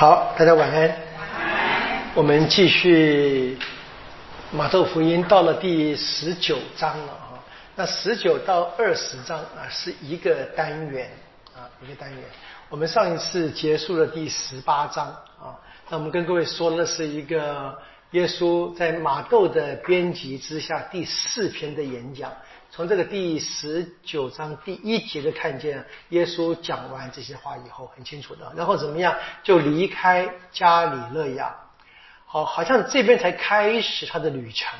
好，大家晚安。我们继续马窦福音，到了第十九章了哈。那十九到二十章啊，是一个单元啊，一个单元。我们上一次结束了第十八章啊，那我们跟各位说的是一个耶稣在马窦的编辑之下第四篇的演讲。从这个第十九章第一节就看见耶稣讲完这些话以后，很清楚的。然后怎么样，就离开加里勒亚，好，好像这边才开始他的旅程。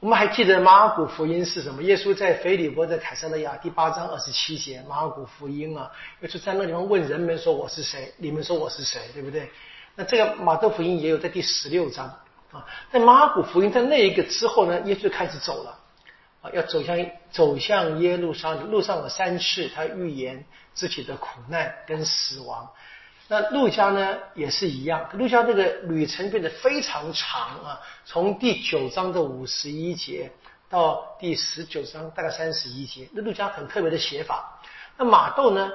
我们还记得马古福音是什么？耶稣在腓利波的凯撒勒亚第八章二十七节，马古福音啊，耶稣在那地方问人们说：“我是谁？你们说我是谁？对不对？”那这个马窦福音也有在第十六章啊，在马古福音在那一个之后呢，耶稣开始走了。啊，要走向走向耶路撒冷，路上有三次他预言自己的苦难跟死亡。那路加呢也是一样，路加这个旅程变得非常长啊，从第九章的五十一节到第十九章大概三十一节，那路加很特别的写法。那马窦呢，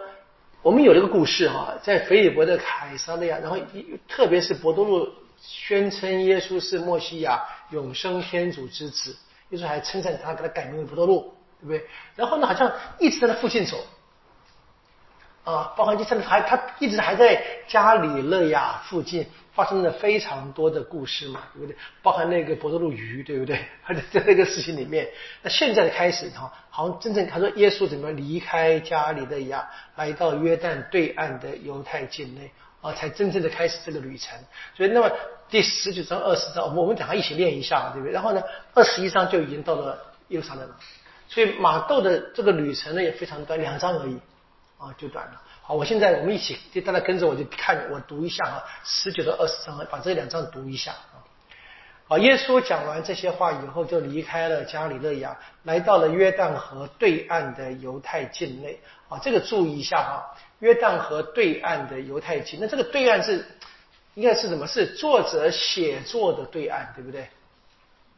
我们有这个故事哈，在腓利伯的凯撒利亚，然后特别是伯多禄宣称耶稣是墨西亚永生天主之子。耶稣还称赞他，给他改名为不多路，对不对？然后呢，好像一直在他附近走，啊，包含就甚至还他一直还在加里勒亚附近发生了非常多的故事嘛，对不对？包含那个博多路鱼，对不对？他 在那个事情里面，那现在的开始哈，好像真正他说耶稣怎么离开加里勒亚，来到约旦对岸的犹太境内。啊，才真正的开始这个旅程。所以，那么第十九章、二十章，我们等下一起练一下，对不对？然后呢，二十一章就已经到了耶路撒冷了。所以马窦的这个旅程呢也非常短，两章而已，啊，就短了。好，我现在我们一起，就大家跟着我就看，我读一下啊，十九到二十章，把这两章读一下啊。好，耶稣讲完这些话以后，就离开了加里勒亚，来到了约旦河对岸的犹太境内。啊，这个注意一下哈。约旦河对岸的犹太境，那这个对岸是应该是什么？是作者写作的对岸，对不对？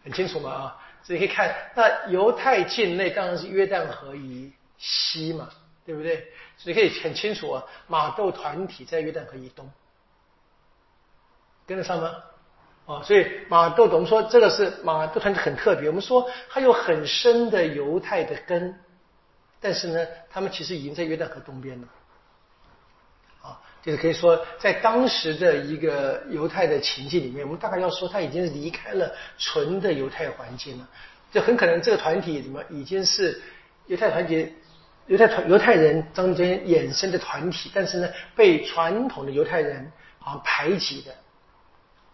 很清楚吗？啊，所以可以看，那犹太境内当然是约旦河以西嘛，对不对？所以可以很清楚啊，马窦团体在约旦河以东，跟得上吗？哦，所以马窦，我们说这个是马窦团体很特别，我们说它有很深的犹太的根，但是呢，他们其实已经在约旦河东边了。就是可以说，在当时的一个犹太的情境里面，我们大概要说他已经离开了纯的犹太环境了。就很可能这个团体怎么已经是犹太团结、犹太团、犹太人中间衍生的团体，但是呢，被传统的犹太人啊排挤的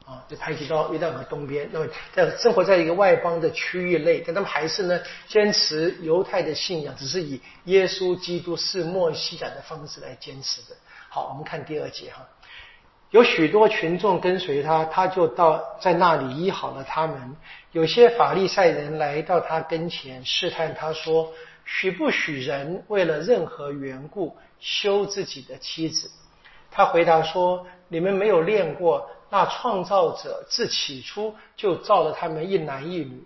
啊，就排挤到约旦河东边。那么在生活在一个外邦的区域内，但他们还是呢坚持犹太的信仰，只是以耶稣基督是墨西亚的方式来坚持的。好，我们看第二节哈，有许多群众跟随他，他就到在那里医好了他们。有些法利赛人来到他跟前试探他说：“许不许人为了任何缘故休自己的妻子？”他回答说：“你们没有练过，那创造者自起初就造了他们一男一女，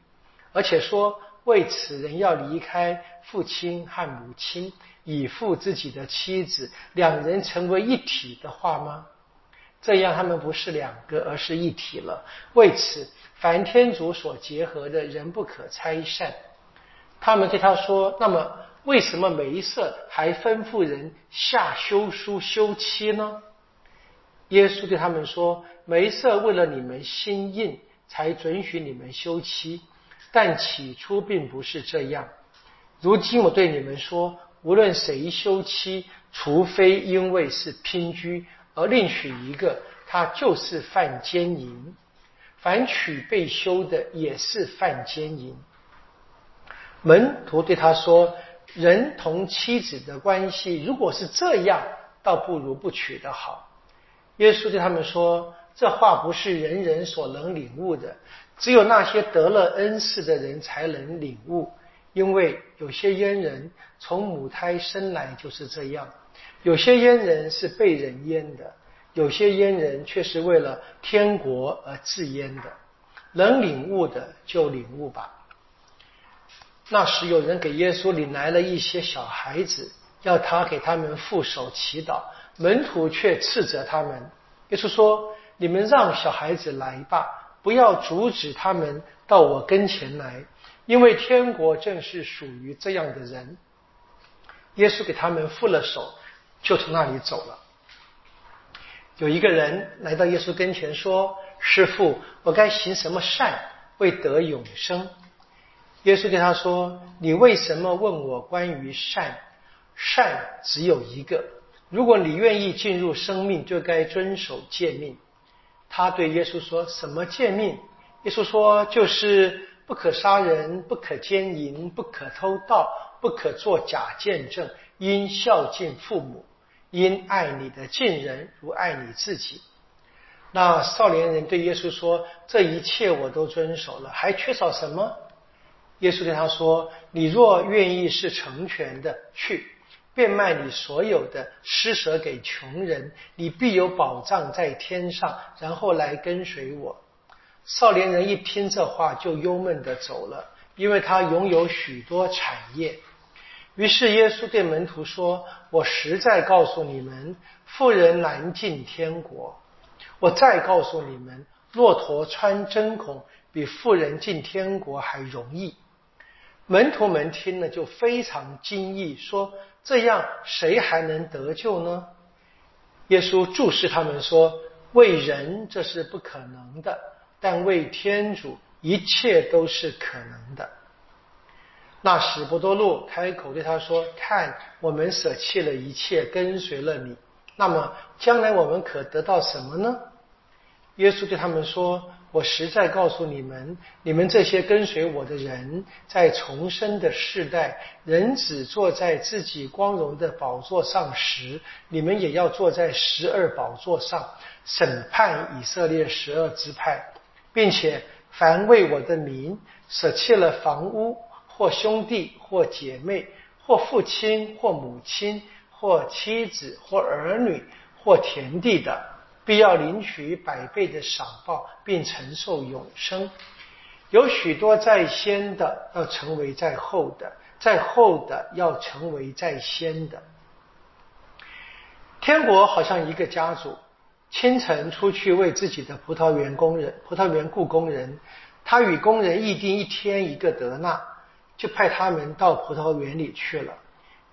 而且说为此人要离开父亲和母亲。”以父自己的妻子，两人成为一体的话吗？这样他们不是两个，而是一体了。为此，凡天主所结合的人不可拆散。他们对他说：“那么，为什么梅瑟还吩咐人下休书休妻呢？”耶稣对他们说：“梅瑟为了你们心硬，才准许你们休妻，但起初并不是这样。如今我对你们说。”无论谁休妻，除非因为是姘居而另娶一个，他就是犯奸淫；凡娶被休的，也是犯奸淫。门徒对他说：“人同妻子的关系，如果是这样，倒不如不娶的好。”耶稣对他们说：“这话不是人人所能领悟的，只有那些得了恩赐的人才能领悟。”因为有些阉人从母胎生来就是这样，有些阉人是被人阉的，有些阉人却是为了天国而自阉的。能领悟的就领悟吧。那时有人给耶稣领来了一些小孩子，要他给他们负手祈祷，门徒却斥责他们。耶稣说：“你们让小孩子来吧，不要阻止他们到我跟前来，因为天国正是属于这样的人。”耶稣给他们付了手，就从那里走了。有一个人来到耶稣跟前说：“师傅，我该行什么善，为得永生？”耶稣对他说：“你为什么问我关于善？善只有一个。如果你愿意进入生命，就该遵守诫命。”他对耶稣说：“什么诫命？”耶稣说：“就是不可杀人，不可奸淫，不可偷盗，不可作假见证，应孝敬父母。”因爱你的近人如爱你自己。那少年人对耶稣说：“这一切我都遵守了，还缺少什么？”耶稣对他说：“你若愿意是成全的，去变卖你所有的，施舍给穷人，你必有保障在天上。然后来跟随我。”少年人一听这话，就忧闷的走了，因为他拥有许多产业。于是耶稣对门徒说：“我实在告诉你们，富人难进天国。我再告诉你们，骆驼穿针孔比富人进天国还容易。”门徒们听了就非常惊异，说：“这样谁还能得救呢？”耶稣注视他们说：“为人这是不可能的，但为天主一切都是可能的。”那史，伯多禄开口对他说：“看，我们舍弃了一切，跟随了你。那么，将来我们可得到什么呢？”耶稣对他们说：“我实在告诉你们，你们这些跟随我的人，在重生的世代，人只坐在自己光荣的宝座上时，你们也要坐在十二宝座上，审判以色列十二支派，并且凡为我的名舍弃了房屋。”或兄弟，或姐妹，或父亲，或母亲，或妻子，或儿女，或田地的，必要领取百倍的赏报，并承受永生。有许多在先的，要成为在后的；在后的，要成为在先的。天国好像一个家族，清晨出去为自己的葡萄园工人、葡萄园雇工人，他与工人议定一天一个德纳。就派他们到葡萄园里去了。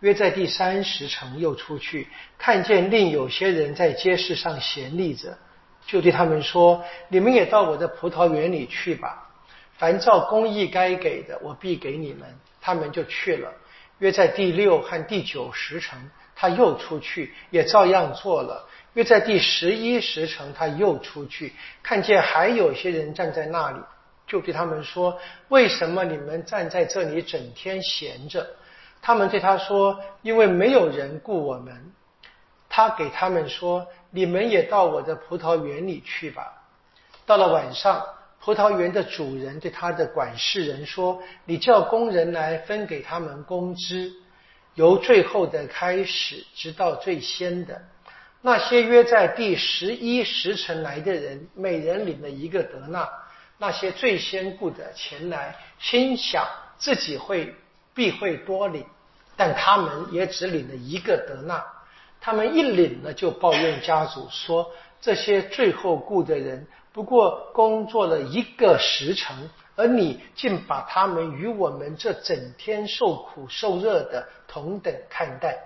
约在第三时辰，又出去，看见另有些人在街市上闲立着，就对他们说：“你们也到我的葡萄园里去吧。凡照公义该给的，我必给你们。”他们就去了。约在第六和第九时辰，他又出去，也照样做了。又在第十一时辰，他又出去，看见还有些人站在那里。就对他们说：“为什么你们站在这里整天闲着？”他们对他说：“因为没有人雇我们。”他给他们说：“你们也到我的葡萄园里去吧。”到了晚上，葡萄园的主人对他的管事人说：“你叫工人来分给他们工资，由最后的开始，直到最先的。那些约在第十一时辰来的人，每人领了一个德纳。”那些最先故的前来，心想自己会必会多领，但他们也只领了一个德纳。他们一领了就抱怨家主说：“这些最后雇的人不过工作了一个时辰，而你竟把他们与我们这整天受苦受热的同等看待。”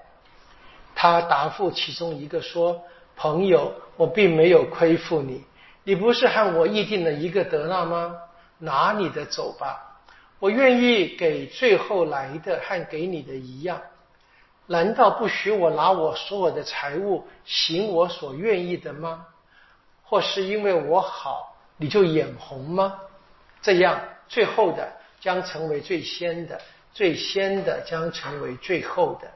他答复其中一个说：“朋友，我并没有亏负你。”你不是和我议定了一个德纳吗？拿你的走吧，我愿意给最后来的和给你的一样。难道不许我拿我所有的财物行我所愿意的吗？或是因为我好你就眼红吗？这样最后的将成为最先的，最先的将成为最后的。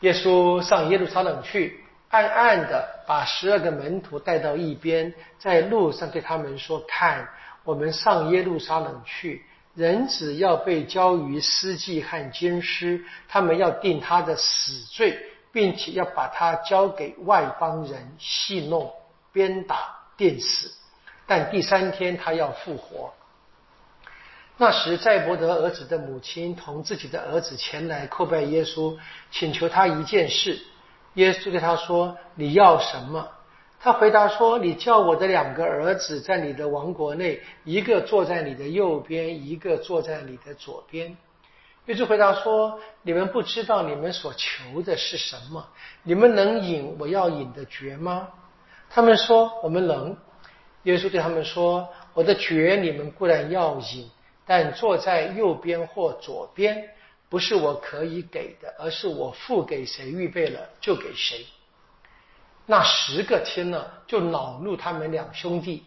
耶稣上耶路撒冷去。暗暗的把十二个门徒带到一边，在路上对他们说：“看，我们上耶路撒冷去，人子要被交于司祭和监师，他们要定他的死罪，并且要把他交给外邦人戏弄、鞭打、电死。但第三天他要复活。”那时，在伯德儿子的母亲同自己的儿子前来叩拜耶稣，请求他一件事。耶稣对他说：“你要什么？”他回答说：“你叫我的两个儿子在你的王国内，一个坐在你的右边，一个坐在你的左边。”耶稣回答说：“你们不知道你们所求的是什么？你们能饮我要饮的爵吗？”他们说：“我们能。”耶稣对他们说：“我的爵你们固然要饮，但坐在右边或左边，不是我可以给的，而是我付给谁预备了就给谁。”那十个听了，就恼怒他们两兄弟。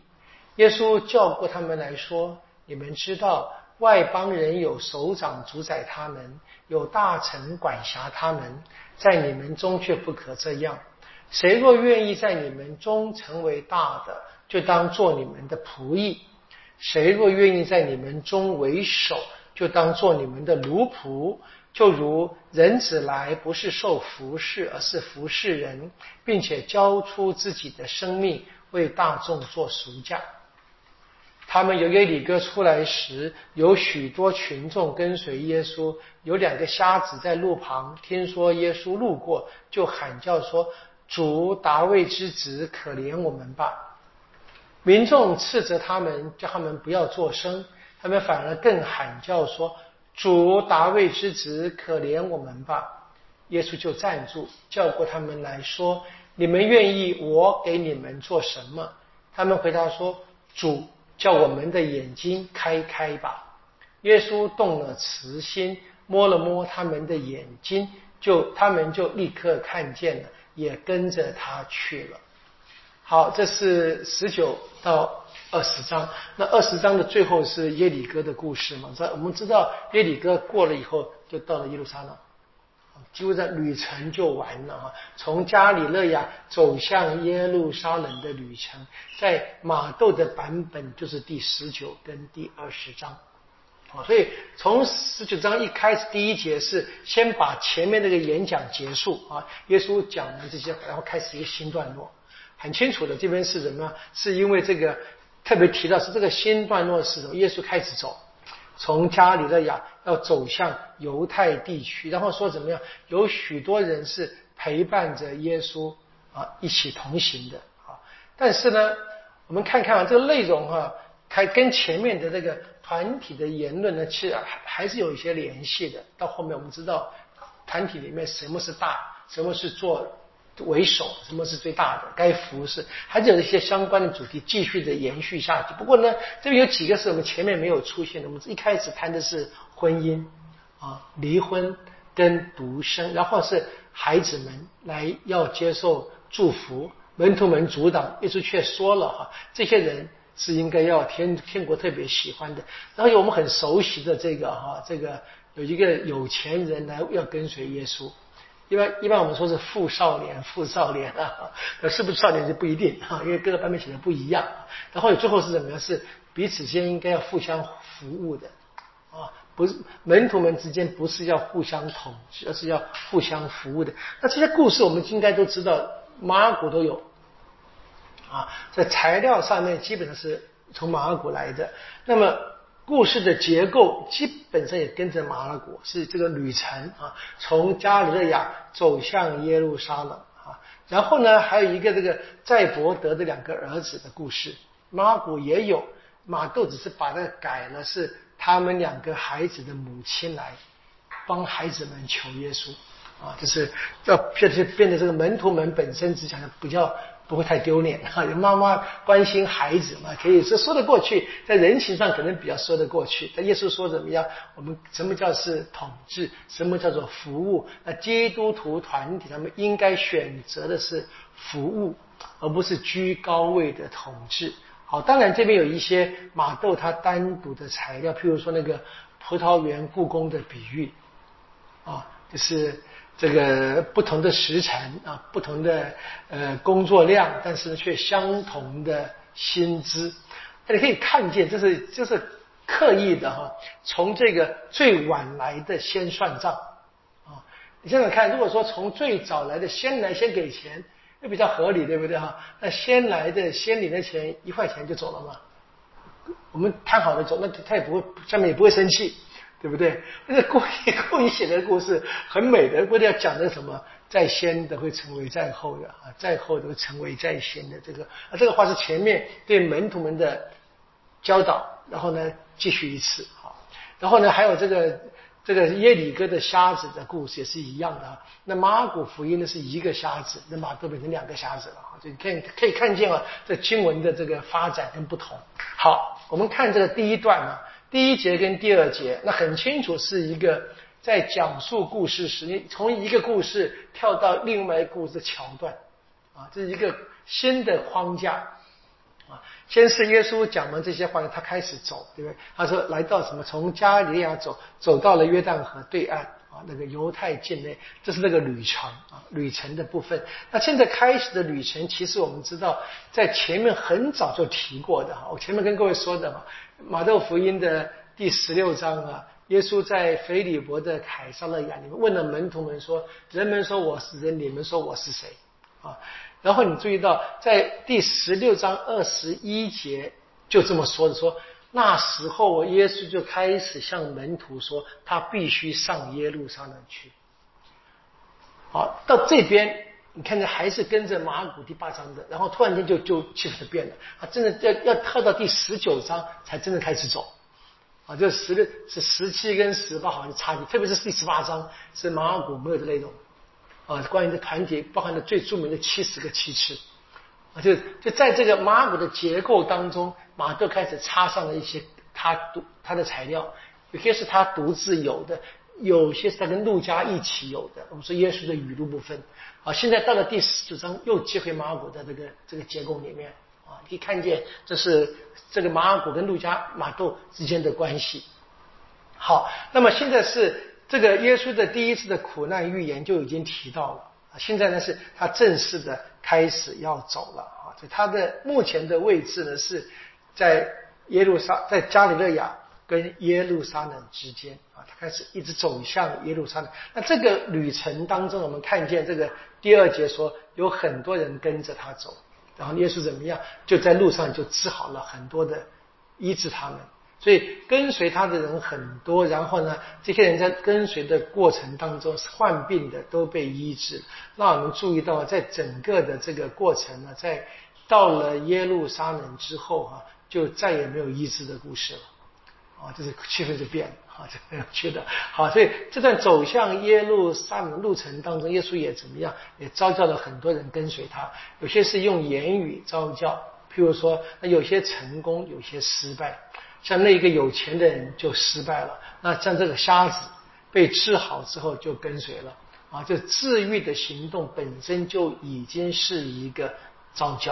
耶稣叫过他们来说：“你们知道，外邦人有首长主宰他们，有大臣管辖他们，在你们中却不可这样。谁若愿意在你们中成为大的，就当做你们的仆役；谁若愿意在你们中为首，就当做你们的奴仆。”就如人子来不是受服侍，而是服侍人，并且交出自己的生命为大众做赎价。他们由耶里哥出来时，有许多群众跟随耶稣。有两个瞎子在路旁，听说耶稣路过，就喊叫说：“主大卫之子，可怜我们吧！”民众斥责他们，叫他们不要作声，他们反而更喊叫说。主大卫之子，可怜我们吧！耶稣就站住，叫过他们来说：“你们愿意我给你们做什么？”他们回答说：“主叫我们的眼睛开开吧。”耶稣动了慈心，摸了摸他们的眼睛，就他们就立刻看见了，也跟着他去了。好，这是十九到。二十章，那二十章的最后是耶里哥的故事嘛？在我们知道耶里哥过了以后，就到了耶路撒冷，几乎在旅程就完了啊。从加里勒亚走向耶路撒冷的旅程，在马窦的版本就是第十九跟第二十章啊。所以从十九章一开始，第一节是先把前面那个演讲结束啊，耶稣讲完这些，然后开始一个新段落，很清楚的，这边是什么？是因为这个。特别提到是这个新段落是从？耶稣开始走，从加里勒亚要走向犹太地区，然后说怎么样？有许多人是陪伴着耶稣啊一起同行的啊。但是呢，我们看看啊这个内容哈，它跟前面的这个团体的言论呢，其实还还是有一些联系的。到后面我们知道，团体里面什么是大，什么是做。为首，什么是最大的？该服侍，还是有一些相关的主题继续的延续下去。不过呢，这边有几个是我们前面没有出现的。我们一开始谈的是婚姻啊，离婚跟独生，然后是孩子们来要接受祝福，门徒们阻挡，耶稣却说了哈，这些人是应该要天天国特别喜欢的。然后有我们很熟悉的这个哈，这个有一个有钱人来要跟随耶稣。一般一般我们说是富少年，富少年啊，那是不是少年就不一定啊，因为各个版本写的不一样。然后最后是怎么样？是彼此间应该要互相服务的啊，不是门徒们之间不是要互相统治，而是要互相服务的。那这些故事我们应该都知道，马尔谷都有啊，在材料上面基本上是从马尔谷来的。那么。故事的结构基本上也跟着马拉古，是这个旅程啊，从加里勒亚走向耶路撒冷啊。然后呢，还有一个这个在伯德的两个儿子的故事，马拉古也有，马窦只是把它改了，是他们两个孩子的母亲来帮孩子们求耶稣啊，就是要变成变得这个门徒们本身只想要比较。不会太丢脸哈，有 妈妈关心孩子嘛，可以说说得过去，在人情上可能比较说得过去。但耶稣说怎么样？我们什么叫是统治？什么叫做服务？那基督徒团体他们应该选择的是服务，而不是居高位的统治。好，当然这边有一些马窦他单独的材料，譬如说那个葡萄园故宫的比喻啊，就是。这个不同的时辰啊，不同的呃工作量，但是却相同的薪资，那你可以看见，这是这是刻意的哈，从这个最晚来的先算账啊。你想想看，如果说从最早来的先来先给钱，那比较合理，对不对哈？那先来的先领的钱一块钱就走了嘛，我们谈好了走，那他也不会下面也不会生气。对不对？那个故意故意写的故事很美的，为了要讲的什么？在先的会成为在后的啊，在后的会成为在先的。这个啊，这个话是前面对门徒们的教导，然后呢继续一次啊，然后呢还有这个。这个耶里哥的瞎子的故事也是一样的啊。那马古福音呢是一个瞎子，那马都变成两个瞎子了啊！就可以可以看见啊，这经文的这个发展跟不同。好，我们看这个第一段啊，第一节跟第二节，那很清楚是一个在讲述故事时，从一个故事跳到另外一个故事的桥段啊，这是一个新的框架。啊，先是耶稣讲完这些话，他开始走，对不对？他说来到什么？从加利亚走，走到了约旦河对岸那个犹太境内，这是那个旅程啊，旅程的部分。那现在开始的旅程，其实我们知道，在前面很早就提过的哈。我前面跟各位说的嘛，马窦福音的第十六章啊，耶稣在腓利伯的凯撒勒亚里面问了门徒们说：“人们说我是人，你们说我是谁？”啊。然后你注意到，在第十六章二十一节就这么说的：说那时候耶稣就开始向门徒说，他必须上耶路撒冷去。好，到这边你看着还是跟着马古第八章的，然后突然间就就气氛就变了，啊，真的要要跳到第十九章才真的开始走。啊，这十六是十七跟十八好像差距，特别是第十八章是马古没有的内容。啊，关于这团体包含了最著名的七十个七次，就就在这个马古的结构当中，马都开始插上了一些他独他的材料，有些是他独自有的，有些是他跟路加一起有的。我们说耶稣的语录部分，啊，现在到了第十九章又接回马古的这个这个结构里面，啊，可以看见这是这个马古跟路加马窦之间的关系。好，那么现在是。这个耶稣的第一次的苦难预言就已经提到了，现在呢是他正式的开始要走了啊，就他的目前的位置呢是在耶路撒，在加里勒亚跟耶路撒冷之间啊，他开始一直走向耶路撒冷。那这个旅程当中，我们看见这个第二节说有很多人跟着他走，然后耶稣怎么样，就在路上就治好了很多的医治他们。所以跟随他的人很多，然后呢，这些人在跟随的过程当中，患病的都被医治。让我们注意到，在整个的这个过程呢，在到了耶路撒冷之后啊，就再也没有医治的故事了。啊，这是气氛就变了，啊，这很有趣的。好，所以这段走向耶路撒冷路程当中，耶稣也怎么样，也招教了很多人跟随他。有些是用言语招教，譬如说，有些成功，有些失败。像那个有钱的人就失败了，那像这个瞎子被治好之后就跟随了啊，这治愈的行动本身就已经是一个招教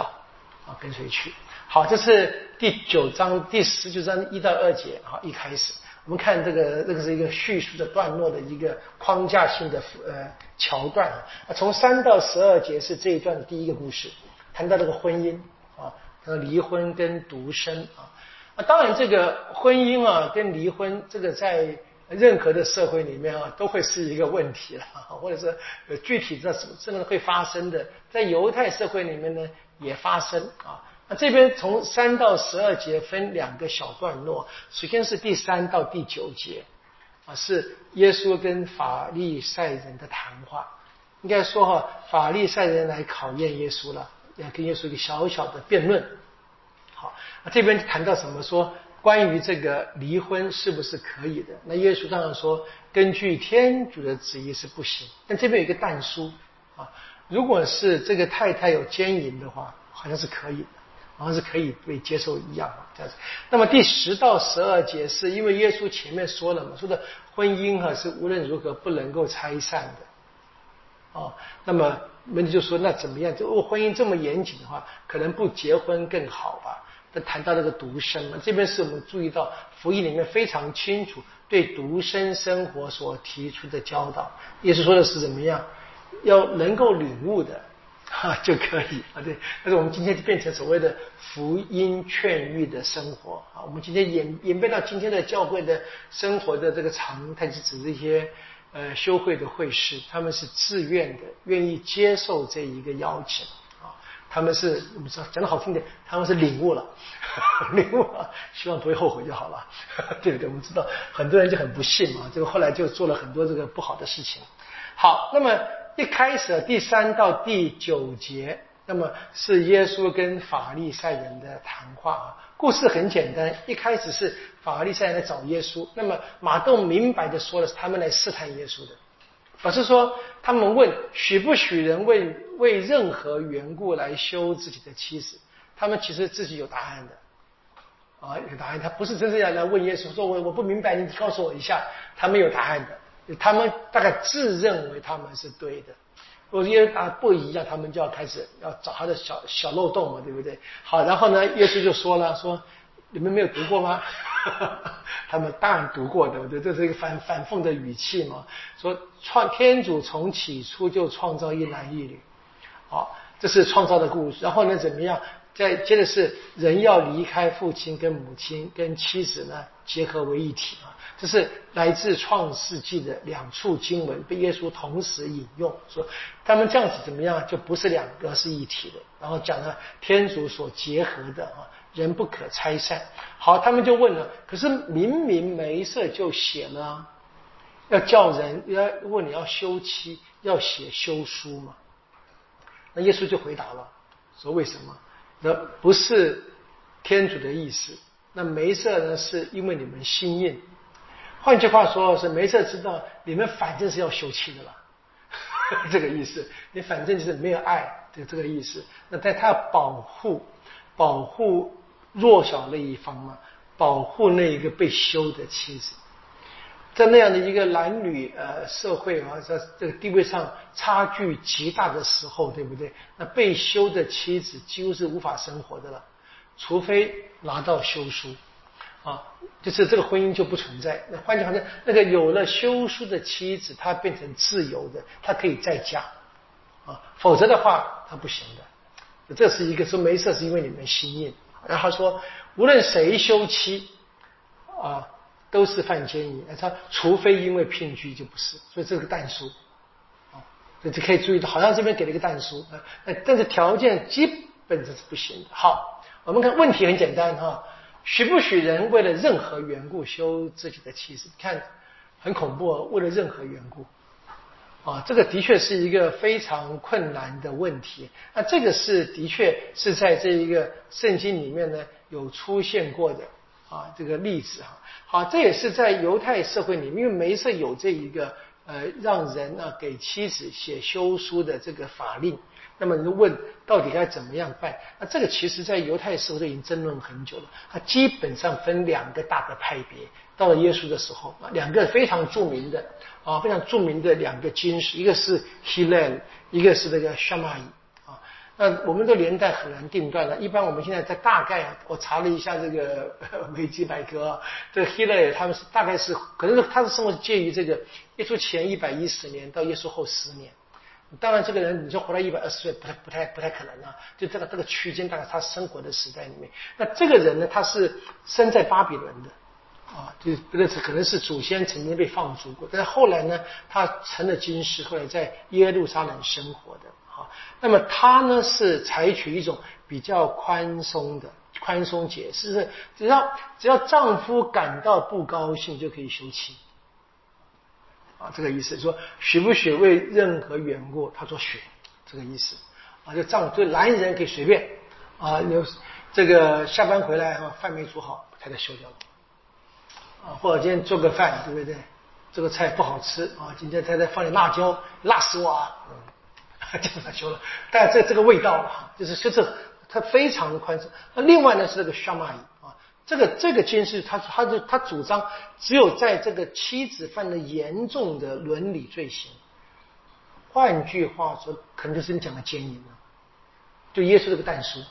啊，跟随去。好，这是第九章第十九章一到二节啊，一开始我们看这个，这个是一个叙述的段落的一个框架性的呃桥段啊，从三到十二节是这一段的第一个故事，谈到这个婚姻啊，和离婚跟独生啊。啊，当然，这个婚姻啊，跟离婚，这个在任何的社会里面啊，都会是一个问题了，或者是具体的什么真的会发生的，在犹太社会里面呢，也发生啊。那这边从三到十二节分两个小段落，首先是第三到第九节啊，是耶稣跟法利赛人的谈话。应该说哈，法利赛人来考验耶稣了，要跟耶稣一个小小的辩论。好，这边谈到什么？说关于这个离婚是不是可以的？那耶稣当然说，根据天主的旨意是不行。但这边有一个但书啊，如果是这个太太有奸淫的话，好像是可以的，好像是可以被接受一样这样子。那么第十到十二节是因为耶稣前面说了嘛，说的婚姻哈是无论如何不能够拆散的。哦，那么问题就说那怎么样？如果婚姻这么严谨的话，可能不结婚更好吧？谈到这个独生嘛，这边是我们注意到福音里面非常清楚对独生生活所提出的教导，也是说的是怎么样，要能够领悟的哈 就可以啊对，但是我们今天就变成所谓的福音劝喻的生活啊，我们今天演演变到今天的教会的生活的这个常态是指这些呃修会的会士，他们是自愿的，愿意接受这一个邀请。他们是我们说讲的好听点，他们是领悟了，领悟了，希望不会后悔就好了，对不对？我们知道很多人就很不幸嘛，这个后来就做了很多这个不好的事情。好，那么一开始第三到第九节，那么是耶稣跟法利赛人的谈话啊。故事很简单，一开始是法利赛人来找耶稣，那么马洞明白的说了，是他们来试探耶稣的。表示说，他们问许不许人为为任何缘故来休自己的妻子？他们其实自己有答案的，啊，有答案。他不是真正要来问耶稣说，我我不明白，你告诉我一下。他们有答案的，他们大概自认为他们是对的。如果耶稣答案不一样，他们就要开始要找他的小小漏洞嘛，对不对？好，然后呢，耶稣就说了，说你们没有读过吗？他们当然读过，对不对？这是一个反反讽的语气嘛。说创天主从起初就创造一男一女，好，这是创造的故事。然后呢，怎么样？再接着是人要离开父亲跟母亲，跟妻子呢结合为一体啊。这是来自创世纪的两处经文，被耶稣同时引用，说他们这样子怎么样，就不是两个是一体的。然后讲了天主所结合的啊。人不可拆散。好，他们就问了，可是明明没色就写了，要叫人要问你要休妻，要写休书嘛？那耶稣就回答了，说为什么？那不是天主的意思。那没色呢，是因为你们心硬。换句话说，是没色知道你们反正是要休妻的了，这个意思。你反正就是没有爱，就这个意思。那在他保护保护。弱小那一方嘛，保护那一个被休的妻子，在那样的一个男女呃社会啊，在这个地位上差距极大的时候，对不对？那被休的妻子几乎是无法生活的了，除非拿到休书啊，就是这个婚姻就不存在。那换句话说，那个有了休书的妻子，她变成自由的，她可以再嫁啊，否则的话她不行的。这是一个说没事，是因为你们心硬。然后说，无论谁休妻，啊，都是犯奸淫。他除非因为聘居就不是，所以这个但书，啊，这可以注意到，好像这边给了一个但书，啊，但是条件基本上是不行的。好，我们看问题很简单哈，许不许人为了任何缘故休自己的妻子？看，很恐怖，为了任何缘故。啊，这个的确是一个非常困难的问题。那这个是的确是在这一个圣经里面呢有出现过的啊，这个例子哈。好，这也是在犹太社会里面，因为梅瑟有这一个呃让人呢给妻子写休书的这个法令。那么你问到底该怎么样办？那这个其实在犹太社会已经争论很久了。它基本上分两个大的派别。到了耶稣的时候啊，两个非常著名的啊，非常著名的两个经师，一个是 Hillel，一个是那个 s h a m a i 啊。那我们的年代很难定断了。一般我们现在在大概啊，我查了一下这个 维基百科，这 Hillel 他们是大概是可能是他的生活介于这个耶稣前一百一十年到耶稣后十年。当然，这个人你说活到一百二十岁，不太不太不太可能啊。就这个这个区间，大概他生活的时代里面，那这个人呢，他是生在巴比伦的。啊，就这个是可能是祖先曾经被放逐过，但是后来呢，他成了军师，后来在耶路撒冷生活的。啊，那么他呢是采取一种比较宽松的宽松解释，是只要只要丈夫感到不高兴就可以休妻。啊，这个意思说许不许为任何缘故，他说许，这个意思。啊，就丈夫就男人可以随便啊，有这个下班回来啊，饭没煮好，太太休掉了。啊，或者今天做个饭，对不对？这个菜不好吃啊，今天太太放点辣椒，辣死我啊！嗯，就他修了。但这这个味道啊，就是就是他非常的宽松。那另外呢是这个沙蚂蚁啊，这个这个监视他他就他主张，只有在这个妻子犯了严重的伦理罪行，换句话说，可能就是你讲的奸淫了，就耶稣这个诞生。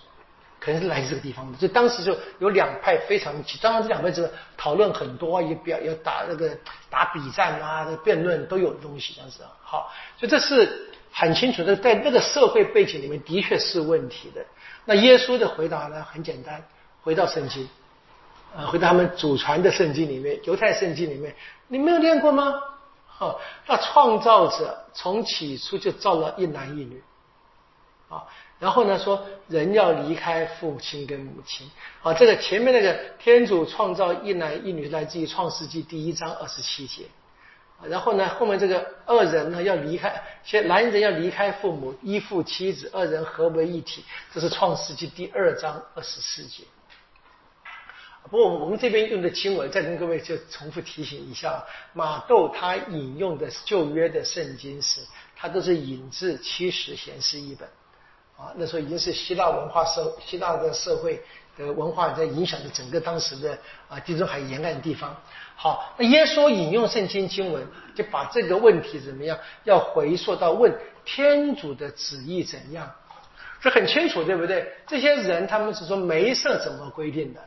可能是来自这个地方的，就当时就有两派非常急，当然这两派是讨论很多，也比较要打那个打比战啊，辩论都有的东西当时。好，所以这是很清楚的，在那个社会背景里面的确是问题的。那耶稣的回答呢，很简单，回到圣经，呃，回到他们祖传的圣经里面，犹太圣经里面，你没有念过吗？哦，那创造者从起初就造了一男一女，啊。然后呢，说人要离开父亲跟母亲。好，这个前面那个天主创造一男一女，来自于创世纪第一章二十七节。然后呢，后面这个二人呢要离开，先男人要离开父母，依附妻子，二人合为一体。这是创世纪第二章二十四节。不过我们这边用的经文，再跟各位就重复提醒一下：马窦他引用的旧约的圣经是，他都是引自七十贤士一本。啊，那时候已经是希腊文化社，希腊的社会的文化在影响着整个当时的啊地中海沿岸地方。好，那耶稣引用圣经经文，就把这个问题怎么样，要回溯到问天主的旨意怎样，这很清楚，对不对？这些人他们是说没色怎么规定的，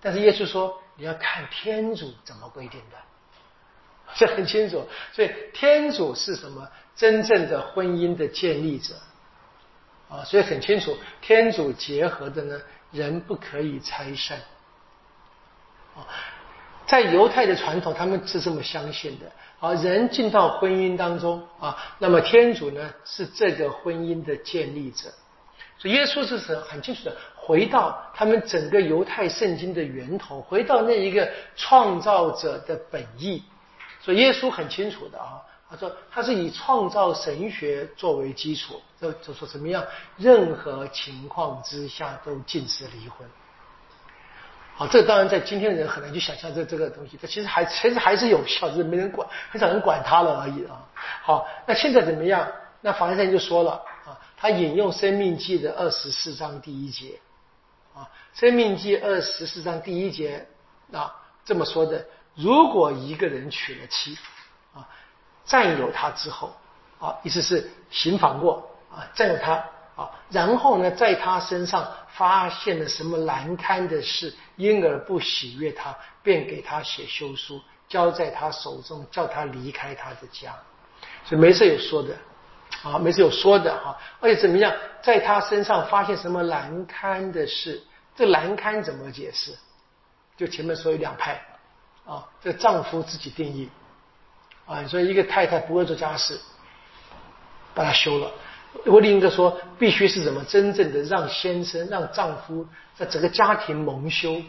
但是耶稣说你要看天主怎么规定的，这很清楚。所以天主是什么真正的婚姻的建立者？啊，所以很清楚，天主结合的呢，人不可以拆散。啊，在犹太的传统，他们是这么相信的。啊，人进到婚姻当中啊，那么天主呢是这个婚姻的建立者。所以耶稣是很很清楚的，回到他们整个犹太圣经的源头，回到那一个创造者的本意。所以耶稣很清楚的啊。他说，他是以创造神学作为基础，就就说怎么样，任何情况之下都禁止离婚。好，这当然在今天人很难去想象这这个东西，这其实还其实还是有效，只是没人管，很少人管他了而已啊。好，那现在怎么样？那法利赛人就说了啊，他引用《生命记》的二十四章第一节啊，《生命记》二十四章第一节啊这么说的：如果一个人娶了妻。占有他之后，啊，意思是行房过啊，占有他啊，然后呢，在他身上发现了什么难堪的事，因而不喜悦他，便给他写休书，交在他手中，叫他离开他的家。所以没事有说的，啊，没事有说的哈。而且怎么样，在他身上发现什么难堪的事，这难堪怎么解释？就前面说有两派，啊，这丈夫自己定义。啊，所以一个太太不会做家事，把它休了。我另一个说，必须是怎么真正的让先生、让丈夫在整个家庭蒙羞，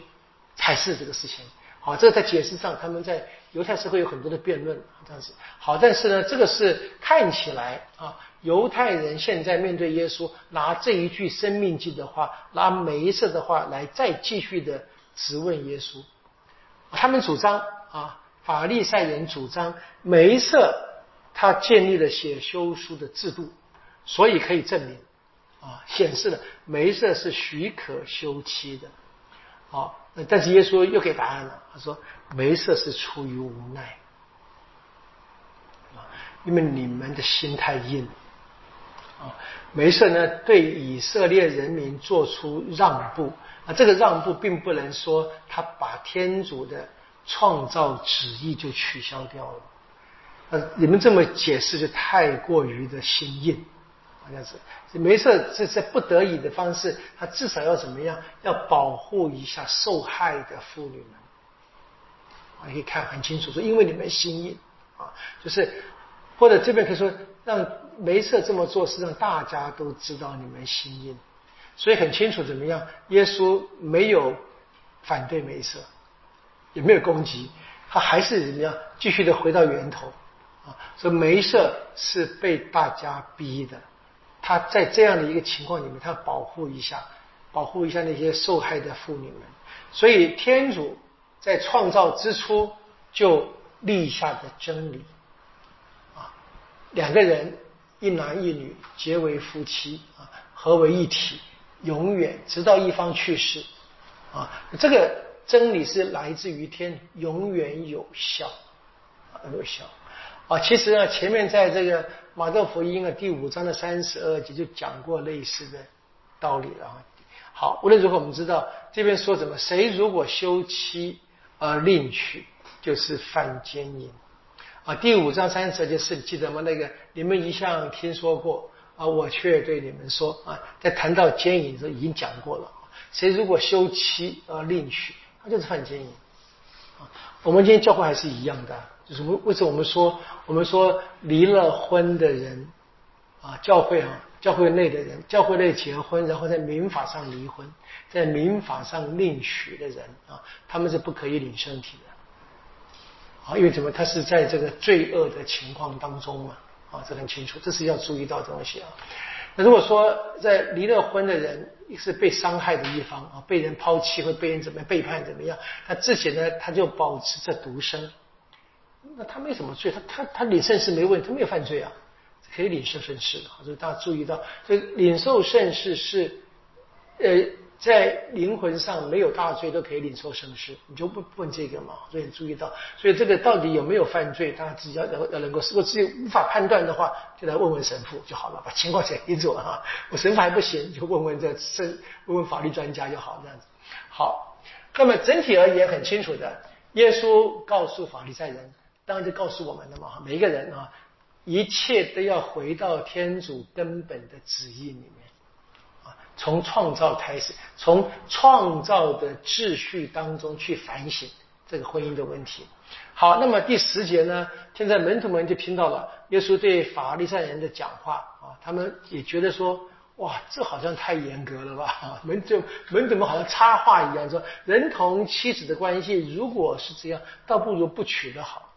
才是这个事情。好，这个在解释上，他们在犹太社会有很多的辩论，这样子。好，但是呢，这个是看起来啊，犹太人现在面对耶稣，拿这一句生命记的话，拿梅瑟的话来再继续的质问耶稣。他们主张啊。法利赛人主张梅瑟他建立了写休书的制度，所以可以证明啊，显示了梅瑟是许可休妻的。好，但是耶稣又给答案了，他说梅瑟是出于无奈啊，因为你们的心太硬啊。梅瑟呢对以色列人民做出让步啊，这个让步并不能说他把天主的。创造旨意就取消掉了，呃，你们这么解释就太过于的心硬，好像是，没事，这是不得已的方式，他至少要怎么样？要保护一下受害的妇女们，啊，可以看很清楚，说因为你们心硬啊，就是或者这边可以说让梅瑟这么做是让大家都知道你们心硬，所以很清楚怎么样？耶稣没有反对梅瑟。也没有攻击，他还是怎么样继续的回到源头啊？所以梅瑟是被大家逼的，他在这样的一个情况里面，他保护一下，保护一下那些受害的妇女们。所以天主在创造之初就立下的真理啊，两个人一男一女结为夫妻啊，合为一体，永远直到一方去世啊，这个。真理是来自于天，永远有效，有效啊！其实呢，前面在这个马窦福音啊第五章的三十二节就讲过类似的道理了啊。好，无论如何，我们知道这边说什么？谁如果休妻而另娶，就是犯奸淫啊。第五章三十二节是记得吗？那个你们一向听说过啊，我却对你们说啊，在谈到奸淫的时候已经讲过了。谁如果休妻而另娶？他就是犯奸淫啊！我们今天教会还是一样的，就是为为什么我们说我们说离了婚的人啊，教会啊，教会内的人，教会内结婚，然后在民法上离婚，在民法上另娶的人啊，他们是不可以领身体的啊，因为怎么他是在这个罪恶的情况当中嘛，啊，这很清楚，这是要注意到的东西啊。那如果说在离了婚的人是被伤害的一方啊，被人抛弃或被人怎么样背叛怎么样，他自己呢他就保持着独身，那他没什么罪，他他他领圣事没问题，他没有犯罪啊，可以领受圣事的。所以大家注意到，所以领受圣事是呃。在灵魂上没有大罪都可以领受圣事，你就不问这个嘛？所以注意到，所以这个到底有没有犯罪，大家自己要要要能够，如果自己无法判断的话，就来问问神父就好了，把情况讲清楚哈。我神父还不行，就问问这圣，问问法律专家就好，这样子。好，那么整体而言很清楚的，耶稣告诉法利赛人，当然就告诉我们了嘛，每一个人啊，一切都要回到天主根本的旨意里面。从创造开始，从创造的秩序当中去反省这个婚姻的问题。好，那么第十节呢？现在门徒们就听到了耶稣对法利赛人的讲话啊，他们也觉得说，哇，这好像太严格了吧？门就门徒们好像插话一样说，人同妻子的关系如果是这样，倒不如不娶的好。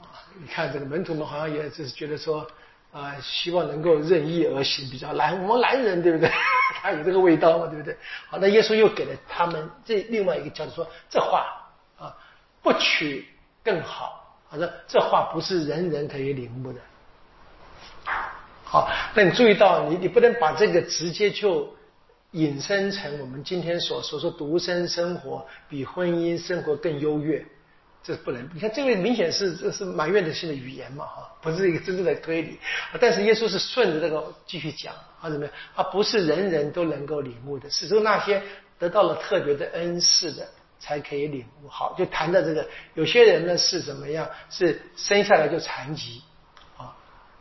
啊，你看这个门徒们好像也只是觉得说。啊，希望能够任意而行，比较难。我们男人对不对？他有这个味道嘛，对不对？好，那耶稣又给了他们这另外一个教导，说这话啊，不娶更好。他说这话不是人人可以领悟的。好，那你注意到，你你不能把这个直接就引申成我们今天所说说独身生活比婚姻生活更优越。这不能，你看这位明显是这是埋怨的性的语言嘛，哈，不是一个真正的推理。但是耶稣是顺着这个继续讲，啊，怎么样？啊，不是人人都能够领悟的，只有那些得到了特别的恩赐的才可以领悟。好，就谈到这个，有些人呢是怎么样？是生下来就残疾，啊，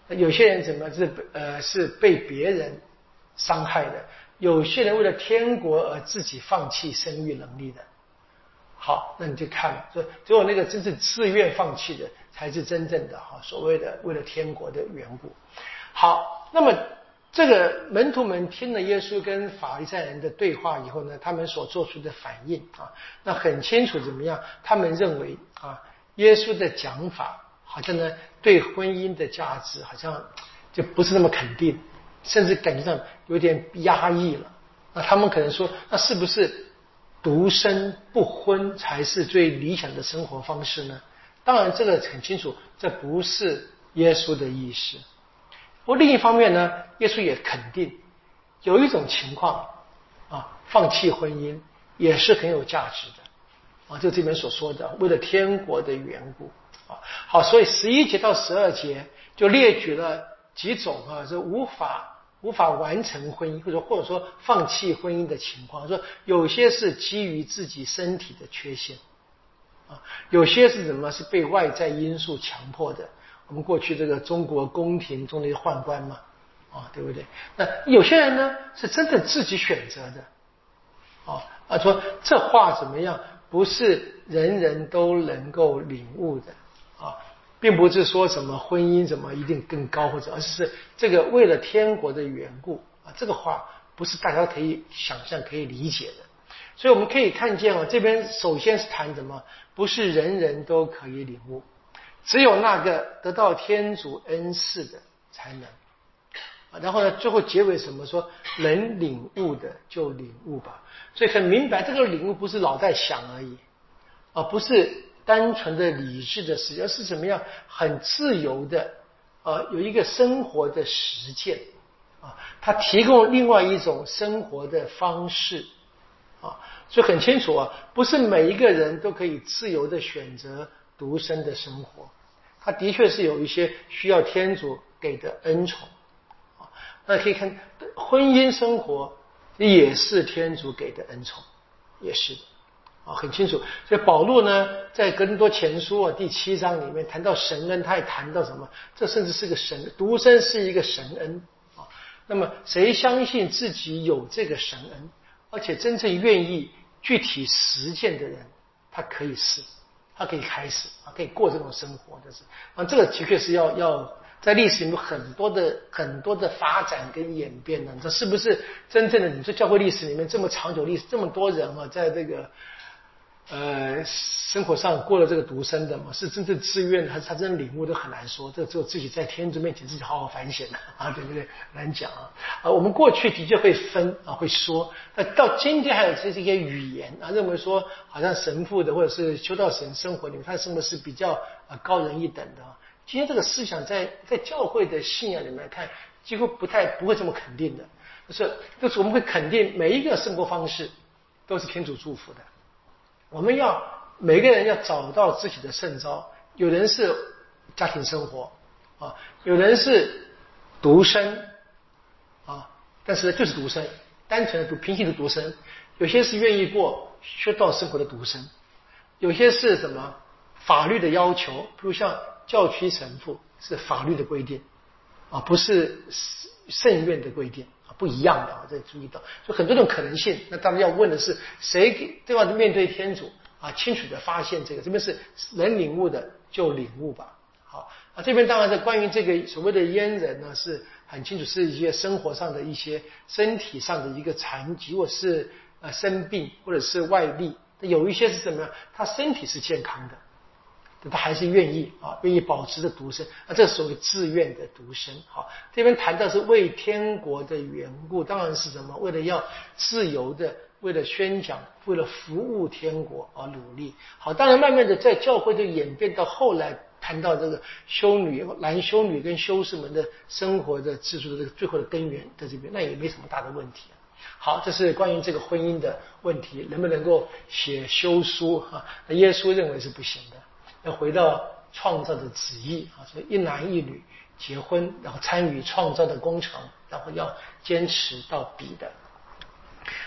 有些人怎么是呃是被别人伤害的？有些人为了天国而自己放弃生育能力的。好，那你就看，说只有那个真正自愿放弃的，才是真正的哈，所谓的为了天国的缘故。好，那么这个门徒们听了耶稣跟法利赛人的对话以后呢，他们所做出的反应啊，那很清楚怎么样？他们认为啊，耶稣的讲法好像呢，对婚姻的价值好像就不是那么肯定，甚至感觉上有点压抑了。那他们可能说，那是不是？独身不婚才是最理想的生活方式呢？当然，这个很清楚，这不是耶稣的意思。不过另一方面呢，耶稣也肯定有一种情况啊，放弃婚姻也是很有价值的啊。就这边所说的，为了天国的缘故啊。好，所以十一节到十二节就列举了几种啊，是无法。无法完成婚姻，或者或者说放弃婚姻的情况，说有些是基于自己身体的缺陷，啊，有些是什么？是被外在因素强迫的。我们过去这个中国宫廷中的宦官嘛，啊，对不对？那有些人呢，是真的自己选择的，啊啊，说这话怎么样？不是人人都能够领悟的，并不是说什么婚姻怎么一定更高或者，而是这个为了天国的缘故啊，这个话不是大家可以想象可以理解的。所以我们可以看见哦，这边首先是谈什么？不是人人都可以领悟，只有那个得到天主恩赐的才能。然后呢，最后结尾什么说能领悟的就领悟吧。所以很明白，这个领悟不是脑袋想而已，啊，不是。单纯的理智的事，而是怎么样很自由的，啊，有一个生活的实践啊，它提供另外一种生活的方式啊，所以很清楚啊，不是每一个人都可以自由的选择独身的生活，他的确是有一些需要天主给的恩宠啊，那可以看婚姻生活也是天主给的恩宠，也是。啊，很清楚。所以保罗呢，在格林多前书啊第七章里面谈到神恩，他也谈到什么？这甚至是个神独身是一个神恩啊。那么谁相信自己有这个神恩，而且真正愿意具体实践的人，他可以试，他可以开始啊，可以过这种生活的是啊。这个的确是要要在历史里面很多的很多的发展跟演变的。这是不是真正的？你说教会历史里面这么长久历史，这么多人啊，在这个。呃，生活上过了这个独生的嘛，是真正自愿还是他真的领悟都很难说。这只有自己在天主面前自己好好反省了 啊，对不对？难讲啊。啊，我们过去的确会分啊，会说。那到今天还有这些语言啊，认为说好像神父的或者是修道神生活里面，他生活是比较啊高人一等的。今天这个思想在在教会的信仰里面看，几乎不太不会这么肯定的。就是就是我们会肯定每一个生活方式都是天主祝福的。我们要每个人要找到自己的圣招，有人是家庭生活啊，有人是独生啊，但是就是独生，单纯的独平行的独生，有些是愿意过修道生活的独生，有些是什么法律的要求，比如像教区神父是法律的规定。啊，不是圣院的规定啊。不一样的啊，这注意到，就很多种可能性。那当然要问的是，谁给对吧？面对天主啊，清楚的发现这个，这边是能领悟的就领悟吧。好啊，这边当然是关于这个所谓的阉人呢，是很清楚是一些生活上的一些身体上的一个残疾，或是呃生病，或者是外力。有一些是什么？他身体是健康的。他还是愿意啊，愿意保持着独身，那这所谓自愿的独身。好，这边谈到是为天国的缘故，当然是什么？为了要自由的，为了宣讲，为了服务天国而努力。好，当然慢慢的在教会的演变到后来谈到这个修女、男修女跟修士们的生活的制度的这个最后的根源在这边，那也没什么大的问题。好，这是关于这个婚姻的问题，能不能够写休书哈？耶稣认为是不行的。要回到创造的旨意啊，所以一男一女结婚，然后参与创造的工程，然后要坚持到底的。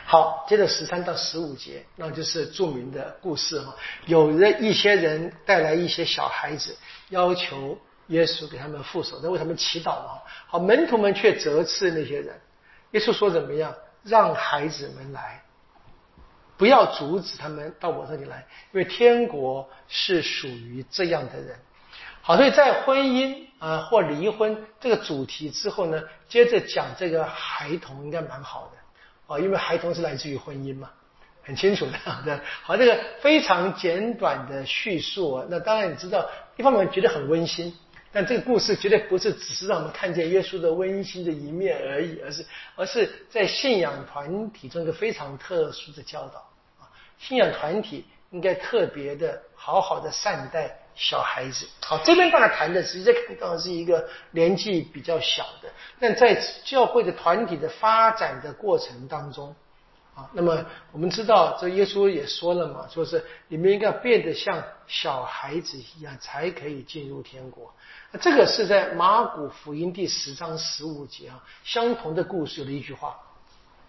好，接着十三到十五节，那就是著名的故事哈。有的一些人带来一些小孩子，要求耶稣给他们复手，那为他们祈祷嘛。好，门徒们却责斥那些人。耶稣说怎么样？让孩子们来。不要阻止他们到我这里来，因为天国是属于这样的人。好，所以在婚姻啊或离婚这个主题之后呢，接着讲这个孩童应该蛮好的啊，因为孩童是来自于婚姻嘛，很清楚的。对，好，这个非常简短的叙述啊，那当然你知道，一方面觉得很温馨，但这个故事绝对不是只是让我们看见耶稣的温馨的一面而已，而是而是在信仰团体中一个非常特殊的教导啊。信仰团体应该特别的好好的善待小孩子。好，这边大家谈的实际上是一个年纪比较小的，但在教会的团体的发展的过程当中，啊，那么我们知道，这耶稣也说了嘛，说是你们应该变得像小孩子一样，才可以进入天国。这个是在马古福音第十章十五节啊，相同的故事的一句话。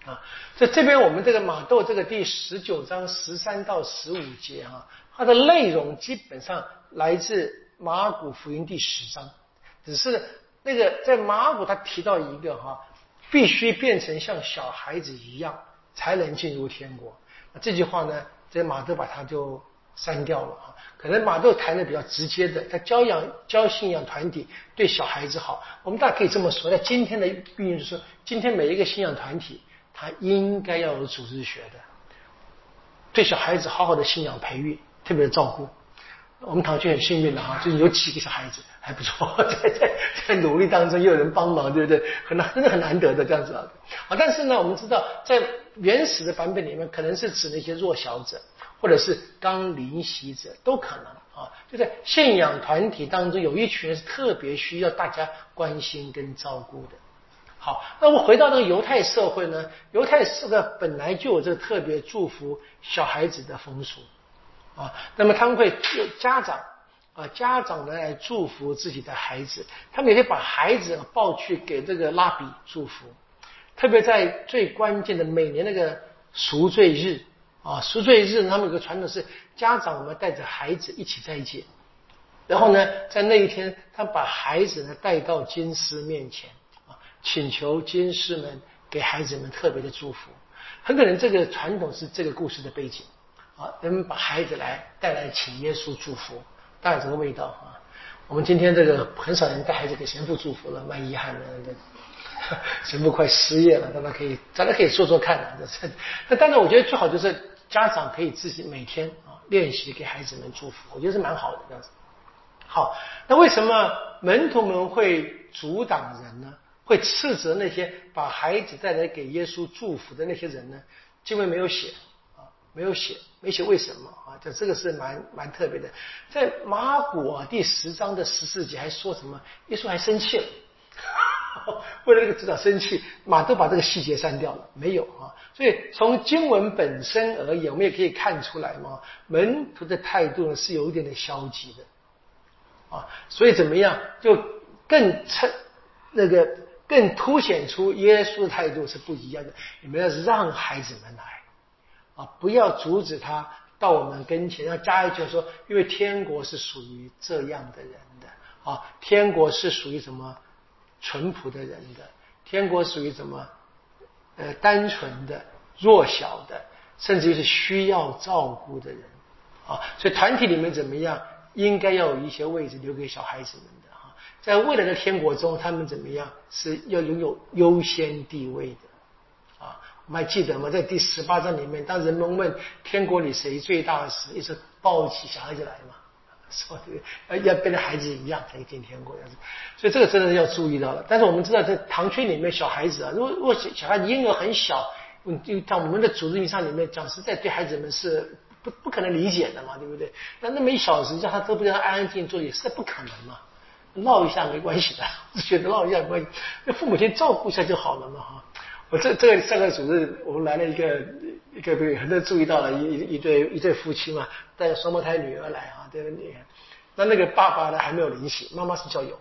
啊，在这边我们这个马窦这个第十九章十三到十五节啊，它的内容基本上来自马古福音第十章，只是那个在马古他提到一个哈，必须变成像小孩子一样才能进入天国。这句话呢，在马窦把它就删掉了啊。可能马窦谈的比较直接的，他教养教信仰团体对小孩子好，我们大家可以这么说，在今天的运用就是今天每一个信仰团体。他应该要有组织学的，对小孩子好好的信仰培育，特别的照顾。我们堂区很幸运的哈，就是有几个小孩子还不错，在在在努力当中又有人帮忙，对不对？很难，真的很难得的这样子。啊，但是呢，我们知道在原始的版本里面，可能是指那些弱小者，或者是刚临习者都可能啊。就在信仰团体当中，有一群是特别需要大家关心跟照顾的。好，那我回到这个犹太社会呢？犹太社会本来就有这个特别祝福小孩子的风俗啊。那么他们会家长啊，家长呢来祝福自己的孩子，他们也会把孩子抱去给这个拉比祝福。特别在最关键的每年那个赎罪日啊，赎罪日他们有个传统是家长们带着孩子一起在一起，然后呢，在那一天他把孩子呢带到金师面前啊。请求金师们给孩子们特别的祝福，很可能这个传统是这个故事的背景啊。人们把孩子来带来请耶稣祝福，大概这个味道啊。我们今天这个很少人带孩子给神父祝福了，蛮遗憾的。全部快失业了，大家可以，大家可以说说看。那当然，我觉得最好就是家长可以自己每天啊，练习给孩子们祝福，我觉得是蛮好的这样子。好，那为什么门徒们会阻挡人呢？会斥责那些把孩子带来给耶稣祝福的那些人呢？经文没有写啊，没有写，没写为什么啊？这这个是蛮蛮特别的。在马古啊第十章的十四节还说什么？耶稣还生气了，为了这个指导生气，马都把这个细节删掉了，没有啊。所以从经文本身而言，我们也可以看出来嘛，门徒的态度呢是有一点点消极的啊。所以怎么样，就更衬那个。更凸显出耶稣的态度是不一样的。你们要让孩子们来啊，不要阻止他到我们跟前。要加一句说，因为天国是属于这样的人的啊，天国是属于什么淳朴的人的，天国属于什么呃单纯的、弱小的，甚至于是需要照顾的人啊。所以团体里面怎么样，应该要有一些位置留给小孩子们的啊。在未来的天国中，他们怎么样是要拥有优先地位的啊？我们还记得吗？在第十八章里面，当人们问天国里谁最大时，也是抱起小孩子来嘛，说这个要跟着孩子一样才进天国样子。所以这个真的是要注意到了。但是我们知道，在堂区里面，小孩子啊，如果如果小孩子婴儿很小，嗯，就像我们的主日营上里面讲，实在对孩子们是 不不可能理解的嘛，对不对？那那么一小时，叫他都不让安安静静坐，也是不可能嘛。闹一下没关系的，觉得闹一下没关系，那父母亲照顾一下就好了嘛哈。我这这个上个主日，我们来了一个一个，很多人注意到了一一对一对夫妻嘛，带着双胞胎女儿来啊，对不对？那那个爸爸呢还没有灵洗，妈妈是教友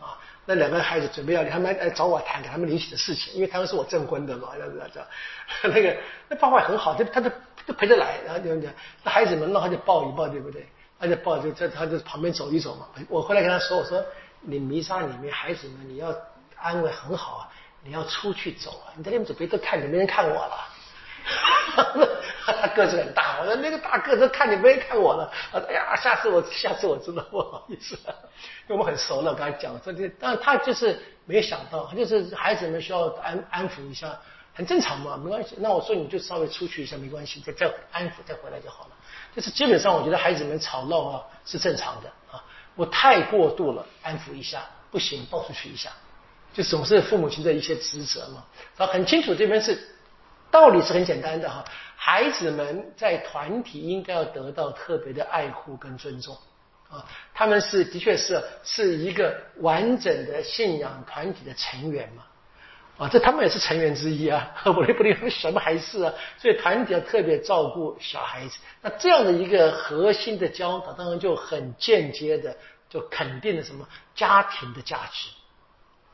啊。那两个孩子准备要他们来找我谈给他们灵洗的事情，因为他们是我证婚的嘛，这样子那个那爸爸很好，就他就就陪着来，然后就讲那孩子们那他就抱一抱，对不对？他就抱就在他就旁边走一走嘛。我后来跟他说：“我说你弥撒里面孩子们你要安慰很好啊，你要出去走啊，你在那边走别都看你，没人看我了。”他 个子很大，我说那个大个子看你没人看我了。他说：“哎呀，下次我下次我知道不好意思，因为我们很熟了。”刚才讲说这，但他就是没有想到，他就是孩子们需要安安抚一下，很正常嘛，没关系。那我说你就稍微出去一下没关系，再再安抚再回来就好了。就是基本上，我觉得孩子们吵闹啊是正常的啊。我太过度了，安抚一下不行，抱出去一下，就总是父母亲的一些职责嘛。他，很清楚这边是道理是很简单的哈。孩子们在团体应该要得到特别的爱护跟尊重啊。他们是的确是是一个完整的信仰团体的成员嘛。啊，这他们也是成员之一啊，不离不离，什么还是啊？所以团体要特别照顾小孩子。那这样的一个核心的教导，当然就很间接的就肯定了什么家庭的价值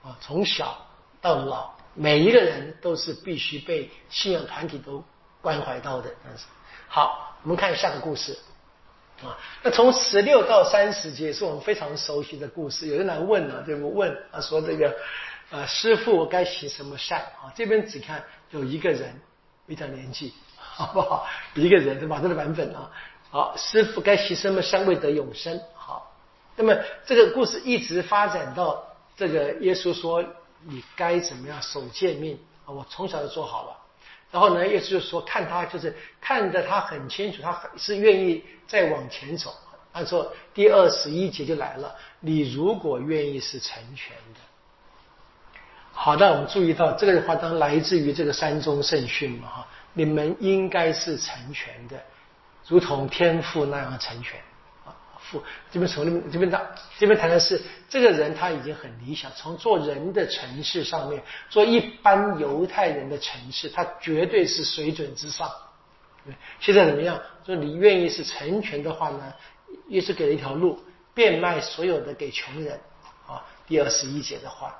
啊，从小到老，每一个人都是必须被信仰团体都关怀到的。好，我们看下个故事啊。那从十六到三十节是我们非常熟悉的故事。有人来问了，对不？问啊，说这个。啊，师傅，我该行什么善啊？这边只看有一个人，比较年纪，好不好？一个人是马这的版本啊。好，师傅该行什么善，未得永生。好，那么这个故事一直发展到这个耶稣说你该怎么样守诫命啊？我从小就做好了。然后呢，耶稣就是说看他就是看得他很清楚，他很是愿意再往前走。他说第二十一节就来了，你如果愿意是成全的。好的，我们注意到这个话当来自于这个山中圣训嘛哈，你们应该是成全的，如同天父那样成全父这边从这边谈这边谈的是这个人他已经很理想，从做人的城市上面做一般犹太人的城市，他绝对是水准之上。现在怎么样？说你愿意是成全的话呢？耶稣给了一条路，变卖所有的给穷人啊。第二十一节的话。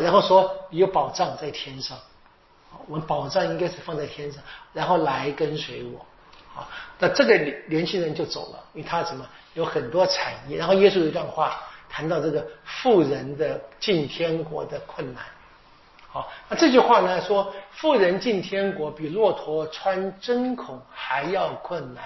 然后说有保障在天上，我们保障应该是放在天上，然后来跟随我。啊，那这个年轻人就走了，因为他什么有很多产业。然后耶稣有一段话谈到这个富人的进天国的困难。好，那这句话呢说富人进天国比骆驼穿针孔还要困难。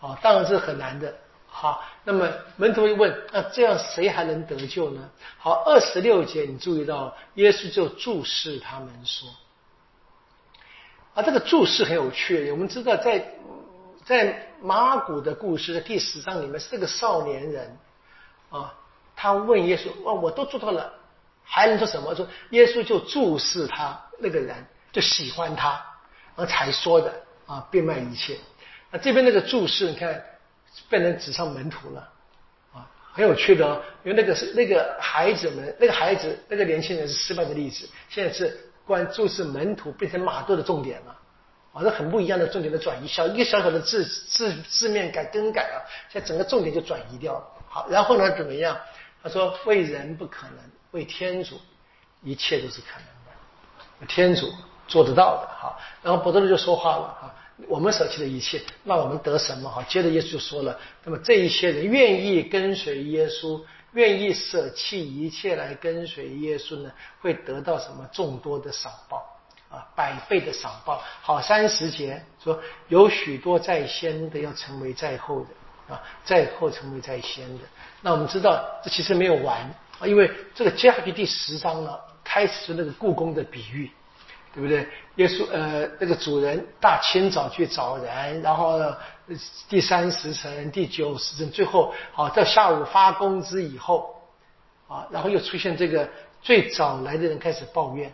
好，当然是很难的。好，那么门徒一问，那这样谁还能得救呢？好，二十六节你注意到，耶稣就注视他们说，啊，这个注视很有趣。我们知道，在在马古的故事的第十章里面，是个少年人啊，他问耶稣：“哦，我都做到了，还能做什么？”说耶稣就注视他那个人，就喜欢他，而才说的啊，变卖一切。那这边那个注释，你看变成纸上门徒了啊，很有趣的哦。因为那个是那个孩子们，那个孩子那个年轻人是失败的例子，现在是关注视门徒变成马窦的重点了。啊，这很不一样的重点的转移，小一个小小的字字字面改更改啊，现在整个重点就转移掉了。好，然后呢怎么样？他说为人不可能，为天主一切都是可能的，天主做得到的。好，然后伯多禄就说话了啊，我们舍弃了一切，那我们得什么？好，接着耶稣就说了，那么这一些人愿意跟随耶稣，愿意舍弃一切来跟随耶稣呢，会得到什么众多的赏报？啊，百倍的赏报，好三十节说有许多在先的要成为在后的啊，在后成为在先的。那我们知道这其实没有完啊，因为这个接下去第十章呢，开始是那个故宫的比喻，对不对？耶稣呃，那个主人大清早去找人，然后第三时辰、第九时辰，最后好到下午发工资以后啊，然后又出现这个最早来的人开始抱怨。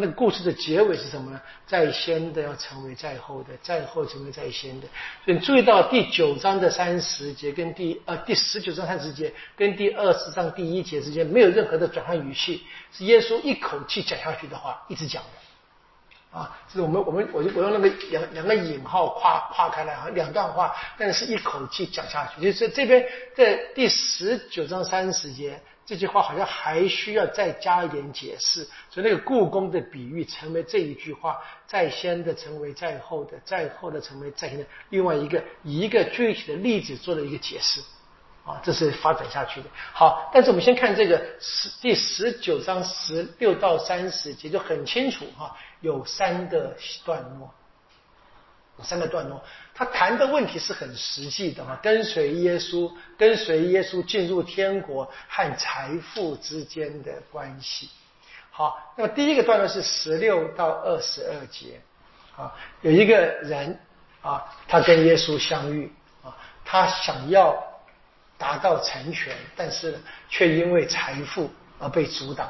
那个故事的结尾是什么呢？在先的要成为在后的，在后成为在先的。所以注意到第九章的三十节跟第呃第十九章三十节跟第二十章第一节之间没有任何的转换语气，是耶稣一口气讲下去的话，一直讲的。啊，是我们我们我就我用那个两两个引号跨跨开来哈，两段话，但是一口气讲下去。就是这边在第十九章三十节。这句话好像还需要再加一点解释，所以那个故宫的比喻成为这一句话，在先的成为在后的，在后的成为在先的，另外一个一个具体的例子做了一个解释，啊，这是发展下去的。好，但是我们先看这个十第十九章十六到三十节就很清楚哈，有三个段落。三个段落，他谈的问题是很实际的嘛，跟随耶稣，跟随耶稣进入天国和财富之间的关系。好，那么第一个段落是十六到二十二节，啊，有一个人啊，他跟耶稣相遇啊，他想要达到成全，但是却因为财富而被阻挡。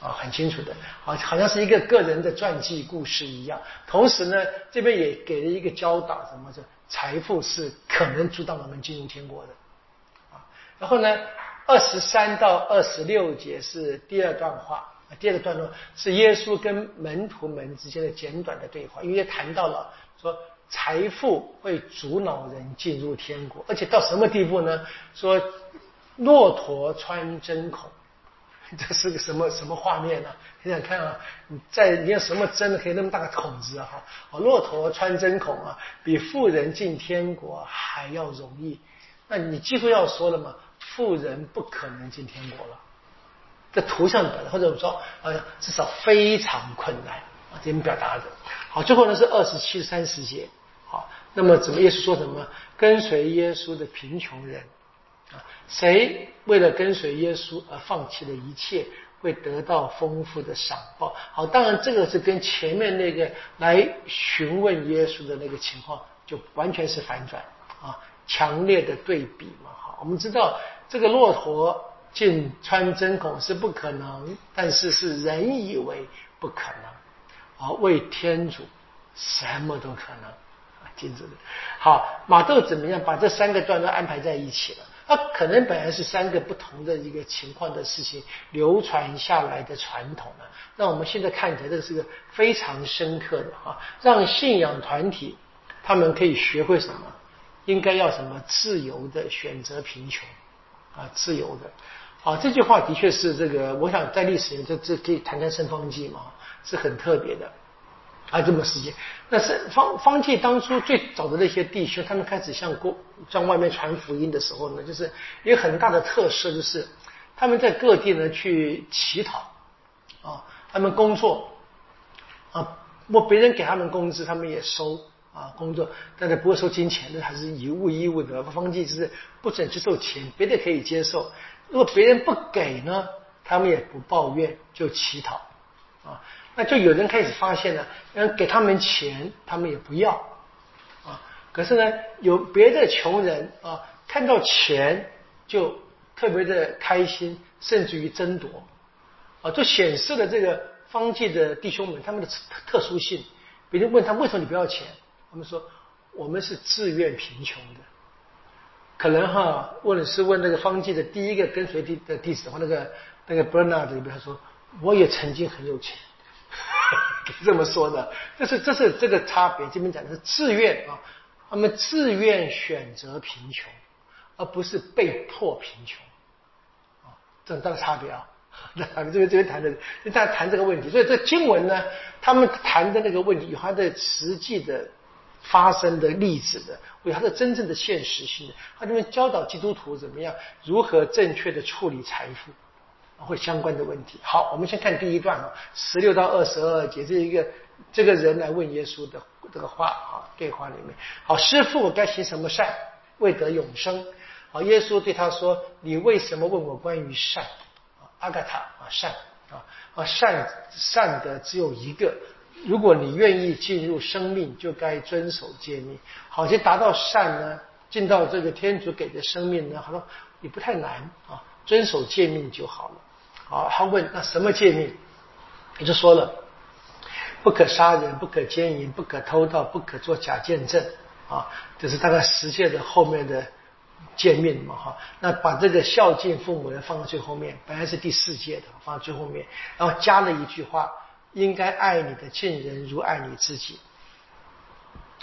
啊，很清楚的，好，好像是一个个人的传记故事一样。同时呢，这边也给了一个教导，什么？是财富是可能阻挡我们进入天国的。啊，然后呢，二十三到二十六节是第二段话，第二个段落是耶稣跟门徒们之间的简短的对话，因为谈到了说财富会阻挠人进入天国，而且到什么地步呢？说骆驼穿针孔。这是个什么什么画面呢？想想看啊，你在你要什么针可以那么大个孔子啊？哈，骆驼穿针孔啊，比富人进天国还要容易。那你几乎要说了嘛，富人不可能进天国了。这图像表达，或者我们说，呃，至少非常困难啊，这边表达的。好，最后呢是二十七、三十节。好，那么怎么耶稣说什么？跟随耶稣的贫穷人。谁为了跟随耶稣而放弃了一切，会得到丰富的赏报。好，当然这个是跟前面那个来询问耶稣的那个情况就完全是反转啊，强烈的对比嘛。好，我们知道这个骆驼进穿针孔是不可能，但是是人以为不可能，啊，为天主什么都可能啊，进这个。好，马窦怎么样把这三个段落安排在一起了？它可能本来是三个不同的一个情况的事情流传下来的传统呢，那我们现在看起来这是个非常深刻的啊，让信仰团体他们可以学会什么？应该要什么自由的选择贫穷啊，自由的。啊，这句话的确是这个，我想在历史里面这这可以谈谈圣方济嘛，是很特别的。啊，这么时间，那是方方济当初最早的那些弟兄，他们开始向国向外面传福音的时候呢，就是一个很大的特色，就是他们在各地呢去乞讨啊，他们工作啊，我别人给他们工资，他们也收啊工作，但是不会收金钱的，还是以物易物的。方济就是不准接受钱，别的可以接受，如果别人不给呢，他们也不抱怨，就乞讨啊。那就有人开始发现了，嗯，给他们钱，他们也不要，啊，可是呢，有别的穷人啊，看到钱就特别的开心，甚至于争夺啊，就显示了这个方济的弟兄们他们的特特殊性。别人问他为什么你不要钱，他们说我们是自愿贫穷的。可能哈，问的是问那个方济的第一个跟随弟的弟子的话，那个那个 Bernard 里边他说，我也曾经很有钱，这么说的，这是这是这个差别。这边讲的是自愿啊，他们自愿选择贫穷，而不是被迫贫穷啊，这大的差别啊。那 这边这边谈的，大家谈这个问题，所以这经文呢，他们谈的那个问题有它的实际的。发生的例子的，有它的真正的现实性的，他这边教导基督徒怎么样如何正确的处理财富，会相关的问题。好，我们先看第一段啊，十六到二十二节，这一个这个人来问耶稣的这个话啊，对话里面。好，师傅，我该行什么善，为得永生？好，耶稣对他说：“你为什么问我关于善？啊，阿嘎塔啊，善啊啊，善善的只有一个。”如果你愿意进入生命，就该遵守诫命。好，就达到善呢，进到这个天主给的生命呢，好像也不太难啊，遵守诫命就好了。好，他问那什么诫命？也就说了，不可杀人，不可奸淫，不可偷盗，不可做假见证啊，这是大概十诫的后面的诫命嘛哈。那把这个孝敬父母的放在最后面，本来是第四诫的，放在最后面，然后加了一句话。应该爱你的近人如爱你自己。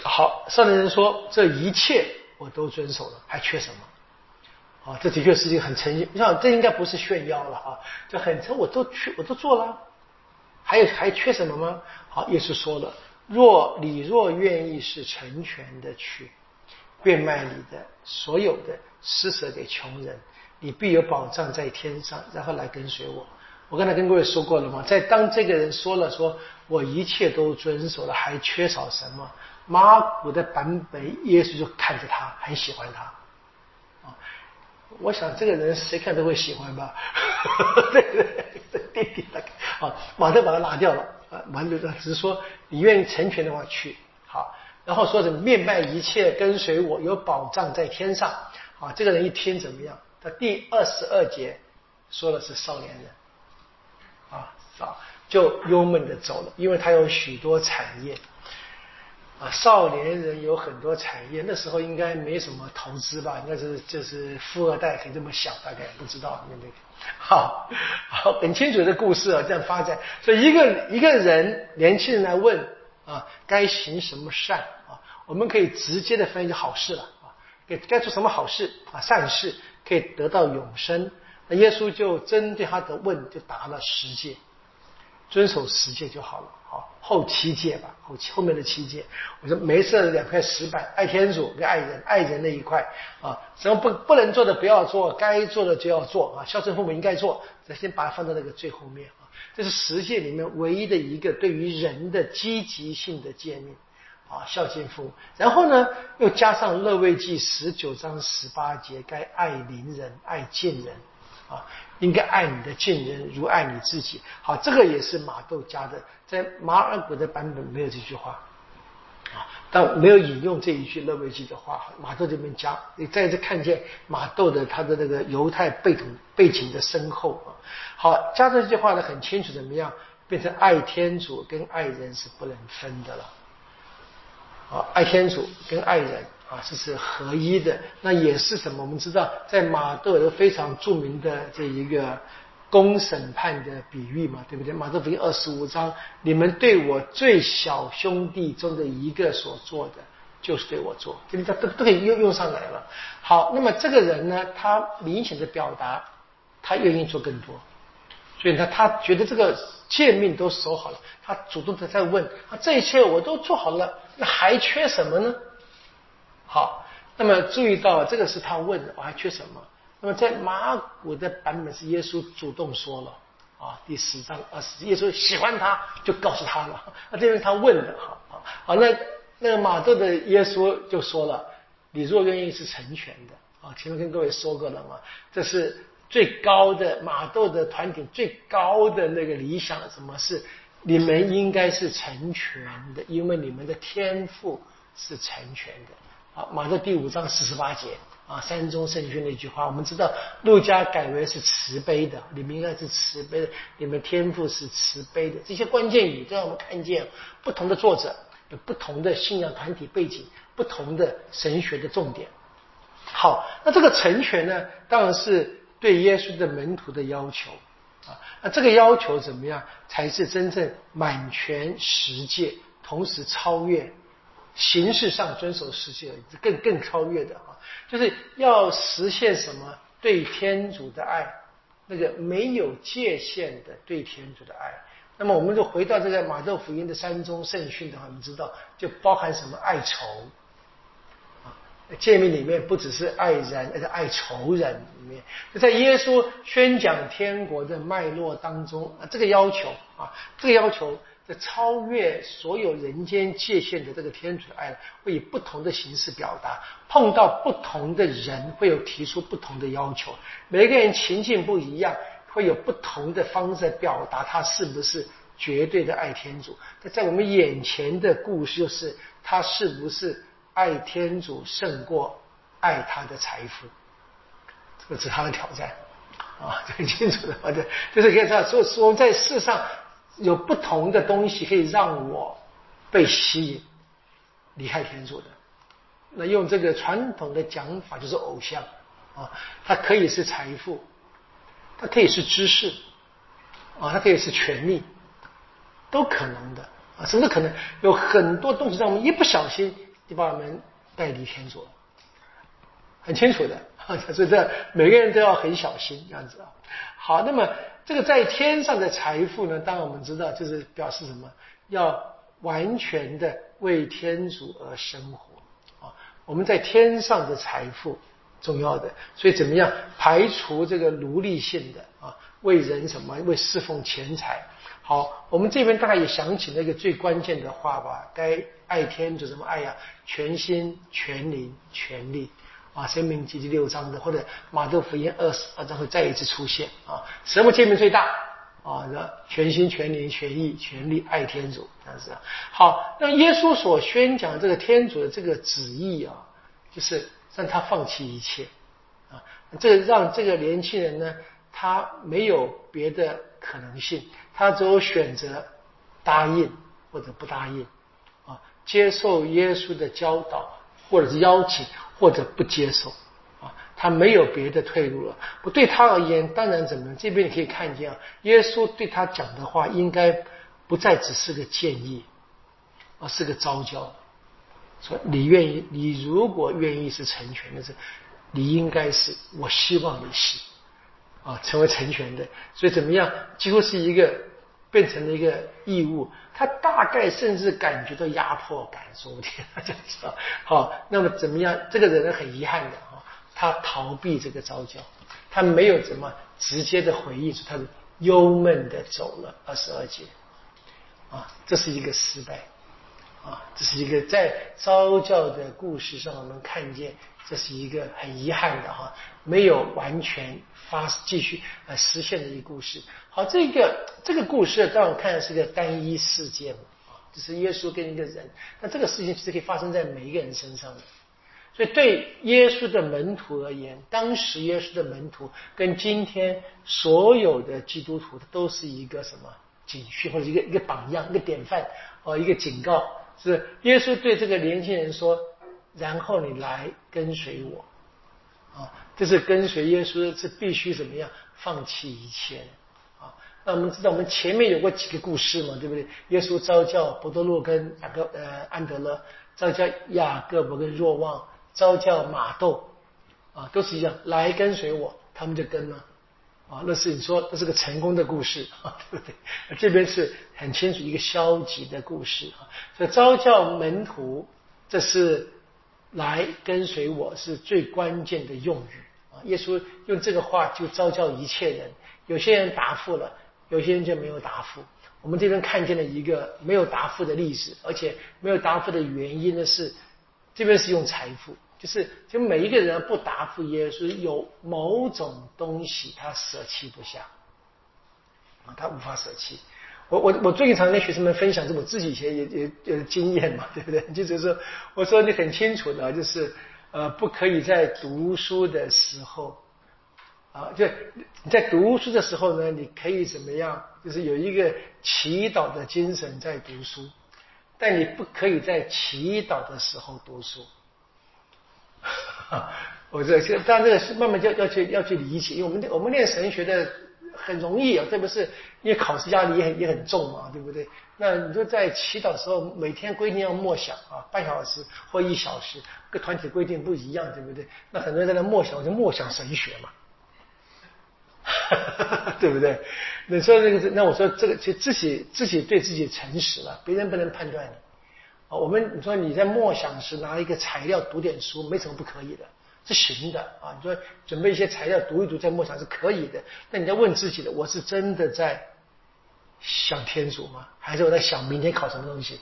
好，上人说这一切我都遵守了，还缺什么？啊，这的确是一个很诚心。你想，这应该不是炫耀了哈，这很诚，我都去，我都做了，还有还缺什么吗？好，耶稣说了，若你若愿意是成全的去，变卖你的所有的，施舍给穷人，你必有保障在天上，然后来跟随我。我刚才跟各位说过了嘛？在当这个人说了说我一切都遵守了，还缺少什么？马古的版本，耶稣就看着他，很喜欢他。我想这个人谁看都会喜欢吧？对对对，弟弟的啊，马上把他拿掉了啊，完了只是说你愿意成全的话去好，然后说什么面卖一切跟随我，有保障在天上。啊，这个人一听怎么样？他第二十二节说的是少年人。啊，啊，就忧闷的走了，因为他有许多产业。啊，少年人有很多产业，那时候应该没什么投资吧？应该是就是富二代可以这么想，大概不知道那个。好，好，很清楚的故事啊，这样发展。所以一个一个人年轻人来问啊，该行什么善啊？我们可以直接的翻译就好事了啊，该该做什么好事啊？善事可以得到永生。那耶稣就针对他的问，就答了十诫，遵守十诫就好了。好，后七戒吧，后后面的七戒，我说没事，两块石板，爱天主跟爱人，爱人那一块啊，什么不不能做的不要做，该做的就要做啊，孝顺父母应该做，咱先把它放在那个最后面啊。这是十诫里面唯一的一个对于人的积极性的诫命啊，孝敬父母。然后呢，又加上乐位记十九章十八节，该爱邻人，爱近人。啊，应该爱你的近人如爱你自己。好，这个也是马窦加的，在马尔谷的版本没有这句话，啊，但没有引用这一句勒维基的话，马窦这边加，你再次看见马窦的他的那个犹太背景背景的深厚啊。好，加这句话呢很清楚，怎么样变成爱天主跟爱人是不能分的了。啊，爱天主跟爱人。啊，这是合一的，那也是什么？我们知道，在马窦有非常著名的这一个公审判的比喻嘛，对不对？马窦福音二十五章，你们对我最小兄弟中的一个所做的，就是对我做，这边他都都可以用用上来了。好，那么这个人呢，他明显的表达，他愿意做更多，所以呢，他觉得这个诫命都守好了，他主动的在问，啊，这一切我都做好了，那还缺什么呢？好，那么注意到这个是他问的，我还缺什么？那么在马古的版本是耶稣主动说了啊，第十章二十，耶稣喜欢他就告诉他了。那 这是他问的，好好好，那那个马窦的耶稣就说了，你若愿意是成全的啊，前面跟各位说过了嘛，这是最高的马窦的团体最高的那个理想，什么是你们应该是成全的，因为你们的天赋是成全的。啊，马上第五章四十八节啊，山中圣训那句话，我们知道路加改为是慈悲的，里面应该是慈悲的，里面天赋是慈悲的，这些关键语都让我们看见不同的作者有不同的信仰团体背景，不同的神学的重点。好，那这个成全呢，当然是对耶稣的门徒的要求啊，那这个要求怎么样才是真正满全十诫，同时超越？形式上遵守世界，更更超越的啊，就是要实现什么对天主的爱，那个没有界限的对天主的爱。那么我们就回到这个马窦福音的三宗圣训的话，你知道就包含什么爱仇啊？诫命里面不只是爱人，而且爱仇人里面，在耶稣宣讲天国的脉络当中啊，这个要求啊，这个要求。这超越所有人间界限的这个天主的爱，会以不同的形式表达。碰到不同的人，会有提出不同的要求。每个人情境不一样，会有不同的方式表达他是不是绝对的爱天主。那在我们眼前的故事，就是他是不是爱天主胜过爱他的财富？这个是他的挑战啊，很清楚的。啊，对，就是可以这样说：说在世上。有不同的东西可以让我被吸引，离开天主的。那用这个传统的讲法，就是偶像啊，它可以是财富，它可以是知识，啊，它可以是权力，都可能的啊。什么都可能？有很多东西让我们一不小心就把我们带离天主了，很清楚的啊。所以这每个人都要很小心这样子啊。好，那么。这个在天上的财富呢？当然我们知道，就是表示什么？要完全的为天主而生活啊！我们在天上的财富重要的，所以怎么样排除这个奴隶性的啊？为人什么？为侍奉钱财。好，我们这边大概也想起那个最关键的话吧？该爱天主怎么爱呀？全心、全灵、全力。啊，生命记第六章的，或者马窦福音二十二章会再一次出现啊。什么诫命最大啊？全心全灵全意全力爱天主，这样子。好，那耶稣所宣讲这个天主的这个旨意啊，就是让他放弃一切啊。这让这个年轻人呢，他没有别的可能性，他只有选择答应或者不答应啊，接受耶稣的教导或者是邀请。或者不接受啊，他没有别的退路了。不对他而言，当然怎么这边你可以看见啊，耶稣对他讲的话应该不再只是个建议，而是个招教。说你愿意，你如果愿意是成全的，是，你应该是，我希望你是啊，成为成全的。所以怎么样，几乎是一个。变成了一个义务，他大概甚至感觉到压迫感，说不定这样子啊。好，那么怎么样？这个人很遗憾的啊，他逃避这个召教，他没有怎么直接的回应，说他是忧闷的走了二十二节啊，这是一个失败啊，这是一个在召教的故事上我们看见。这是一个很遗憾的哈，没有完全发继续呃实现的一个故事。好，这个这个故事在我看来是个单一事件啊，就是耶稣跟一个人。那这个事情其实可以发生在每一个人身上的。所以对耶稣的门徒而言，当时耶稣的门徒跟今天所有的基督徒都是一个什么警训或者一个一个榜样、一个典范哦，一个警告。是耶稣对这个年轻人说。然后你来跟随我，啊，这是跟随耶稣是必须怎么样放弃一切啊？那我们知道我们前面有过几个故事嘛，对不对？耶稣召教伯多禄跟雅各呃安德勒，召教雅各伯跟若望，召教马窦，啊，都是一样，来跟随我，他们就跟了，啊，那是你说这是个成功的故事啊，对不对？这边是很清楚一个消极的故事啊，所以招教门徒，这是。来跟随我是最关键的用语啊！耶稣用这个话就召叫一切人。有些人答复了，有些人就没有答复。我们这边看见了一个没有答复的例子，而且没有答复的原因呢是，这边是用财富，就是就每一个人不答复耶稣，有某种东西他舍弃不下啊，他无法舍弃。我我我最近常跟学生们分享，是我自己以前也也有经验嘛，对不对？就是说，我说你很清楚的，就是呃，不可以在读书的时候，啊，就你在读书的时候呢，你可以怎么样？就是有一个祈祷的精神在读书，但你不可以在祈祷的时候读书。我这这当然这个是慢慢要要去要去理解，因为我们我们练神学的。很容易啊，特别是因为考试压力也很也很重嘛，对不对？那你就在祈祷的时候，每天规定要默想啊，半小时或一小时，跟团体规定不一样，对不对？那很多人在那默想，我就默想神学嘛，对不对？你说那个，那我说这个就自己自己对自己诚实了，别人不能判断你啊。我们你说你在默想时拿一个材料读点书，没什么不可以的。是行的啊！你说准备一些材料读一读，在默想是可以的。那你在问自己的：我是真的在想天主吗？还是我在想明天考什么东西？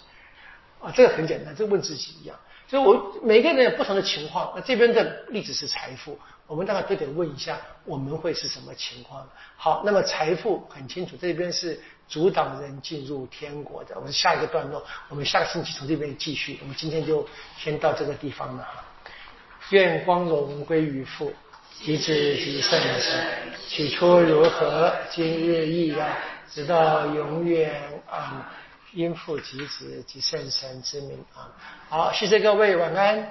啊，这个很简单，这问自己一样。所以我每个人有不同的情况。那这边的例子是财富，我们大概都得问一下，我们会是什么情况？好，那么财富很清楚，这边是阻挡人进入天国的。我们下一个段落，我们下个星期从这边继续。我们今天就先到这个地方了。愿光荣归于父，及子及圣神。起初如何，今日亦然，直到永远啊！因父及子及圣神之名啊！好，谢谢各位，晚安。